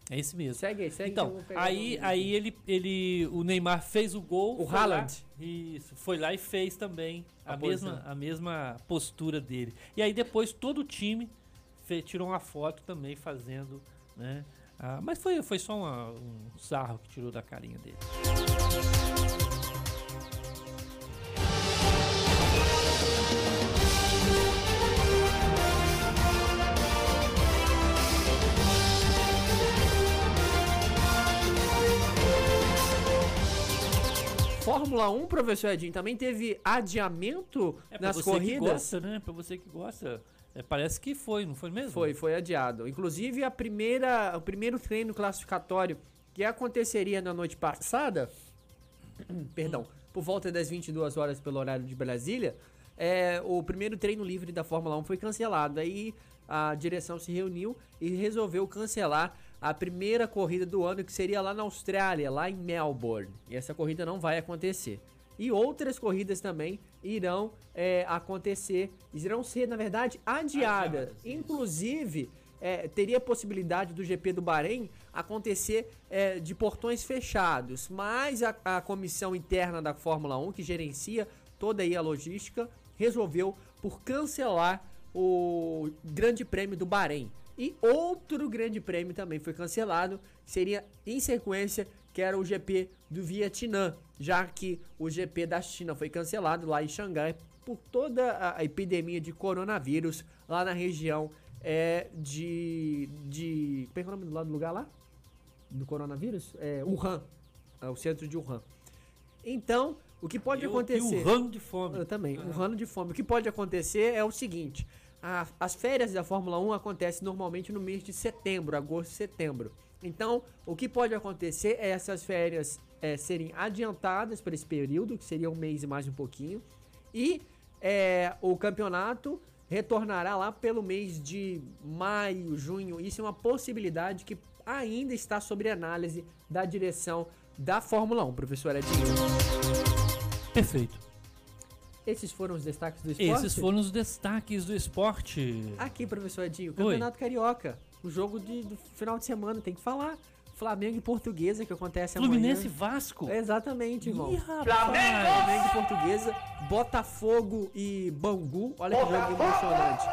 É esse mesmo. Segue aí, segue Então, aí, aí ele, ele, o Neymar fez o gol. O foi lá- Haaland. isso, foi lá e fez também a, A mesma, posição. a mesma postura dele. E aí depois todo o time fe- tirou uma foto também fazendo, né? Ah, mas foi, foi só uma- um sarro que tirou da carinha dele. Fórmula 1, professor Edinho, também teve adiamento É pra nas você que corridas. gosta, né? Pra você que gosta. É, parece que foi, não foi mesmo? Foi, foi adiado. Inclusive, a primeira, o primeiro treino classificatório que aconteceria na noite passada, perdão, por volta das 22 horas pelo horário de Brasília, é, o primeiro treino livre da Fórmula 1 foi cancelado. Aí a direção se reuniu e resolveu cancelar a primeira corrida do ano, que seria lá na Austrália, lá em Melbourne. E essa corrida não vai acontecer. E outras corridas também irão é, acontecer, irão ser, na verdade, adiadas. Inclusive, é, teria a possibilidade do GP do Bahrein acontecer é, de portões fechados, mas a, a comissão interna da Fórmula 1, que gerencia toda aí a logística, resolveu por cancelar o Grande Prêmio do Bahrein. E outro Grande Prêmio também foi cancelado, seria em sequência, que era o GP do Vietnã, já que o GP da China foi cancelado lá em Xangai por toda a- epidemia de coronavírus lá na região é, de, de. Como é é o nome do lado do lugar lá? Do coronavírus? É, Wuhan. É o centro de Wuhan. Então, o que pode E o- acontecer. E o ramo de fome. Eu também, um rano de fome. O que pode acontecer é o seguinte: a- as férias da Fórmula 1 acontecem normalmente no mês de setembro, agosto setembro. Então, o que pode acontecer é essas férias é, serem adiantadas para esse período, que seria um mês e mais um pouquinho, e é, o campeonato retornará lá pelo mês de maio, junho. Isso é uma possibilidade que ainda está sob análise da direção da Fórmula 1, professor Edinho. Perfeito. Esses foram os destaques do esporte? Esses foram os destaques do esporte. Aqui, professor Edinho, Oi. Campeonato Carioca. O jogo de, do final de semana, tem que falar. Flamengo e Portuguesa, que acontece Fluminense e amanhã. Vasco. Exatamente, irmão. Ih, rapaz. Flamengo e Portuguesa, Botafogo e Bangu. Olha que jogo emocionante.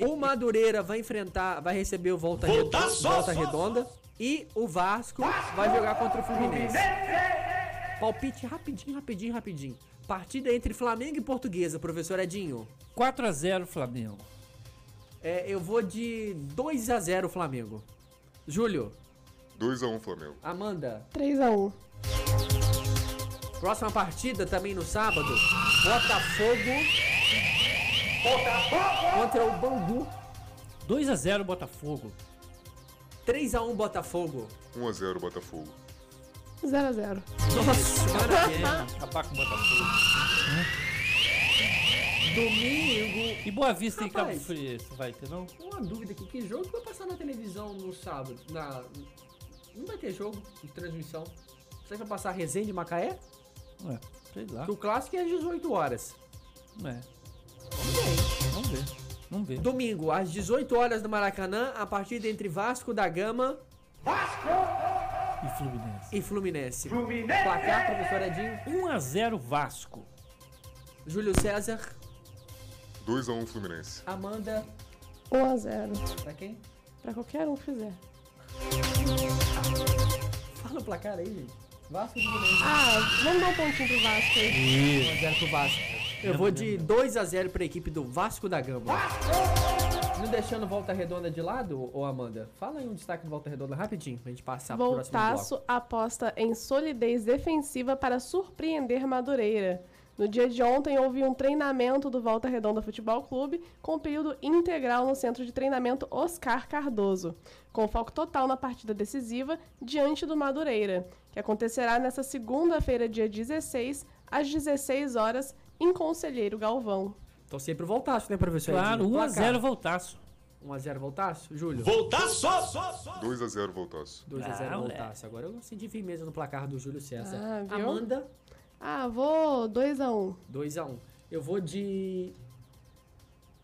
O Madureira vai enfrentar, vai receber o Volta, Redonda, Volta Redonda. E o Vasco vai jogar contra o Fluminense. Palpite rapidinho, rapidinho, rapidinho. Partida entre Flamengo e Portuguesa, professor Edinho. 4x0 Flamengo. É, eu vou de 2 a 0 Flamengo. Júlio, 2x1 Flamengo. Amanda, 3x1. próxima partida também no sábado. Botafogo. Contra o Bangu. 2x0 Botafogo. 3 a 1 Botafogo. 1x0 Botafogo. 0x0. Nossa, Maravilha. Acabar com o Botafogo. Domingo. E Boa Vista e Cabo Rapaz. Frio, você vai ter não? Uma dúvida aqui, que jogo que vai passar na televisão no sábado? Na... Não vai ter jogo de transmissão. Será que vai passar resenha de Macaé? Ué, sei lá. Que o clássico é às 18 horas. É, Vamos ver, vamos ver. Vamos ver. Domingo, às 18 horas no Maracanã, a partida entre Vasco da Gama E Fluminense. e Fluminense. Placar, professor Edinho. 1x0 Vasco. Júlio César. 2x1 Fluminense. Amanda, 1x0. pra quem? Pra qualquer um que fizer. Fala o placar aí, gente. Vasco e Fluminense. Ah, vamos dar um pontinho pro Vasco aí. 1x0 pro Vasco. Eu vou de 2x0 pra equipe do Vasco da Gama. Não deixando Volta Redonda de lado, ô Amanda? Fala aí um destaque do Volta Redonda rapidinho, pra gente passar pro próximo bloco. Voltaço aposta em solidez defensiva para surpreender Madureira. No dia de ontem houve um treinamento do Volta Redonda Futebol Clube com período integral no centro de treinamento Oscar Cardoso, com foco total na partida decisiva diante do Madureira, que acontecerá nesta segunda-feira, dia 16, às 16 horas, em Conselheiro Galvão. Então sempre o Voltaço, né, professor? Claro, Edinho? 1x0 voltaço. 1x0 Voltaço? Júlio? 2x0 Voltaço. 2x0 Ah, Voltaço. Agora eu senti firmeza no placar do Júlio César. Ah, viu? Amanda, Ah, vou 2x1. 2x1. Eu vou de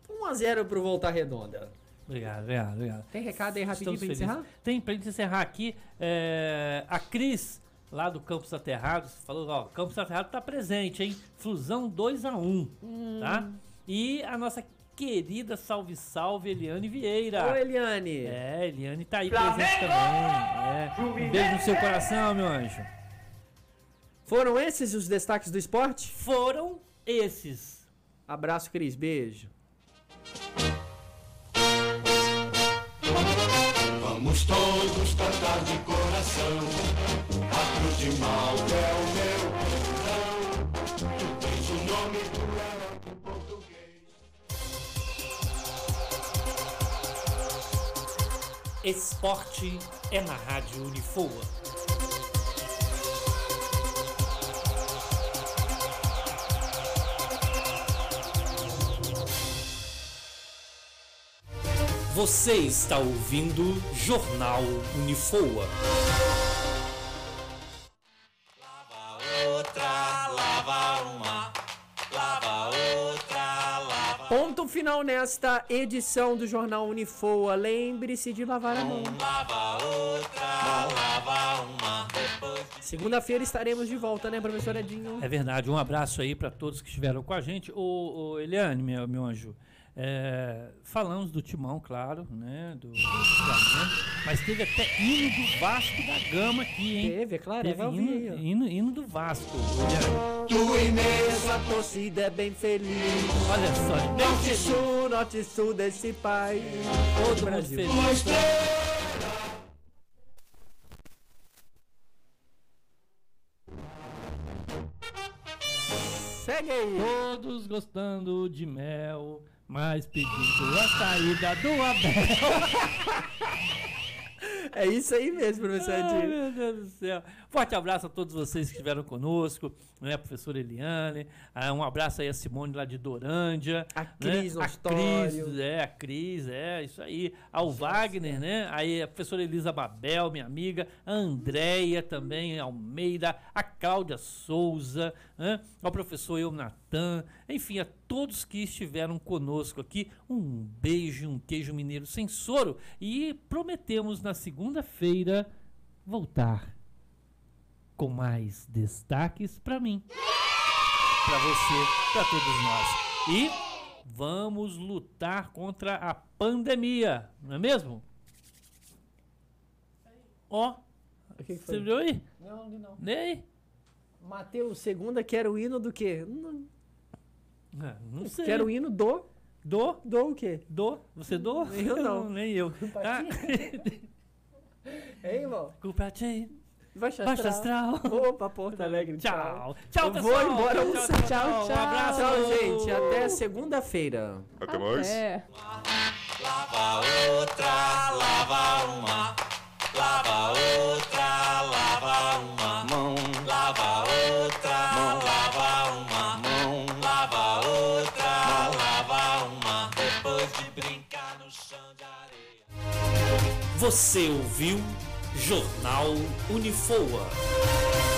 1x0 pro Volta Redonda. Obrigado, obrigado, obrigado. Tem recado aí rapidinho Estamos pra encerrar? Tem, pra gente encerrar aqui, é, a Cris, lá do Campos Aterrados, falou, ó, Campos Aterrados tá presente, hein? Flusão 2x1, tá? E a nossa querida salve salve Eliane Vieira. Ô, Eliane. É, Eliane tá aí presente também. É. Um beijo no seu coração, meu anjo. Foram esses os destaques do esporte? Foram esses. Abraço, Cris. Beijo. Vamos todos cantar de coração. A cruz de Malta é o meu perdão. Tu tens o nome do herói do português. Esporte é na Rádio Unifoa. Você está ouvindo Jornal Unifoa. Ponto final nesta edição do Jornal Unifoa. Lembre-se de lavar a mão. Segunda-feira estaremos de volta, né, professor Edinho? É verdade, um abraço aí para todos que estiveram com a gente. Ô, ô Eliane, meu, meu anjo, é, falamos do Timão, claro, né? Do, do Flamengo, mas teve até hino do Vasco da Gama aqui, hein? Teve, é claro, Teve ouvir hino, hino, hino do Vasco. Eliane. Tua imensa torcida é bem feliz. Olha só, Norte e sul, norte e sul desse país. todo mundo Brasil. feliz. Segue aí. Todos gostando de mel, mas pedindo a saída do Abel. É isso aí mesmo, professor Ai, Edinho. meu Deus do céu. Forte abraço a todos vocês que estiveram conosco, né, professora Eliane. Ah, um abraço aí a Simone lá de Dorândia. A né? Cris A Nostório. Cris, é, a Cris, é, isso aí. Ao Wagner, né? Aí a professora Elisa Babel, minha amiga. A Andréia também, Almeida. A Cláudia Souza, né? Ao professor Eu Natan. Enfim, a todos que estiveram conosco aqui. Um beijo, e um queijo mineiro sem soro. E prometemos na segunda-feira voltar com mais destaques para mim, para você, para todos nós. E vamos lutar contra a pandemia, não é mesmo? Ó, O que que você viu aí? Não, não. Nem? Mateus, segunda, quero o hino do quê? Não, Ah, Não sei. Quero o hino do. Do? Do o quê? Do? Você do? Eu não. Nem eu. Ah, Hein, irmão? culpa Baixa astral. astral. Opa, Porto Alegre. Tchau. Tchau, Eu pessoal. vou embora almoçar. Tchau, Um tchau. abraço. Tchau, gente. Até segunda-feira. Até mais. É. Lava outra, lava uma. Lava outra, Você ouviu Jornal Unifoa.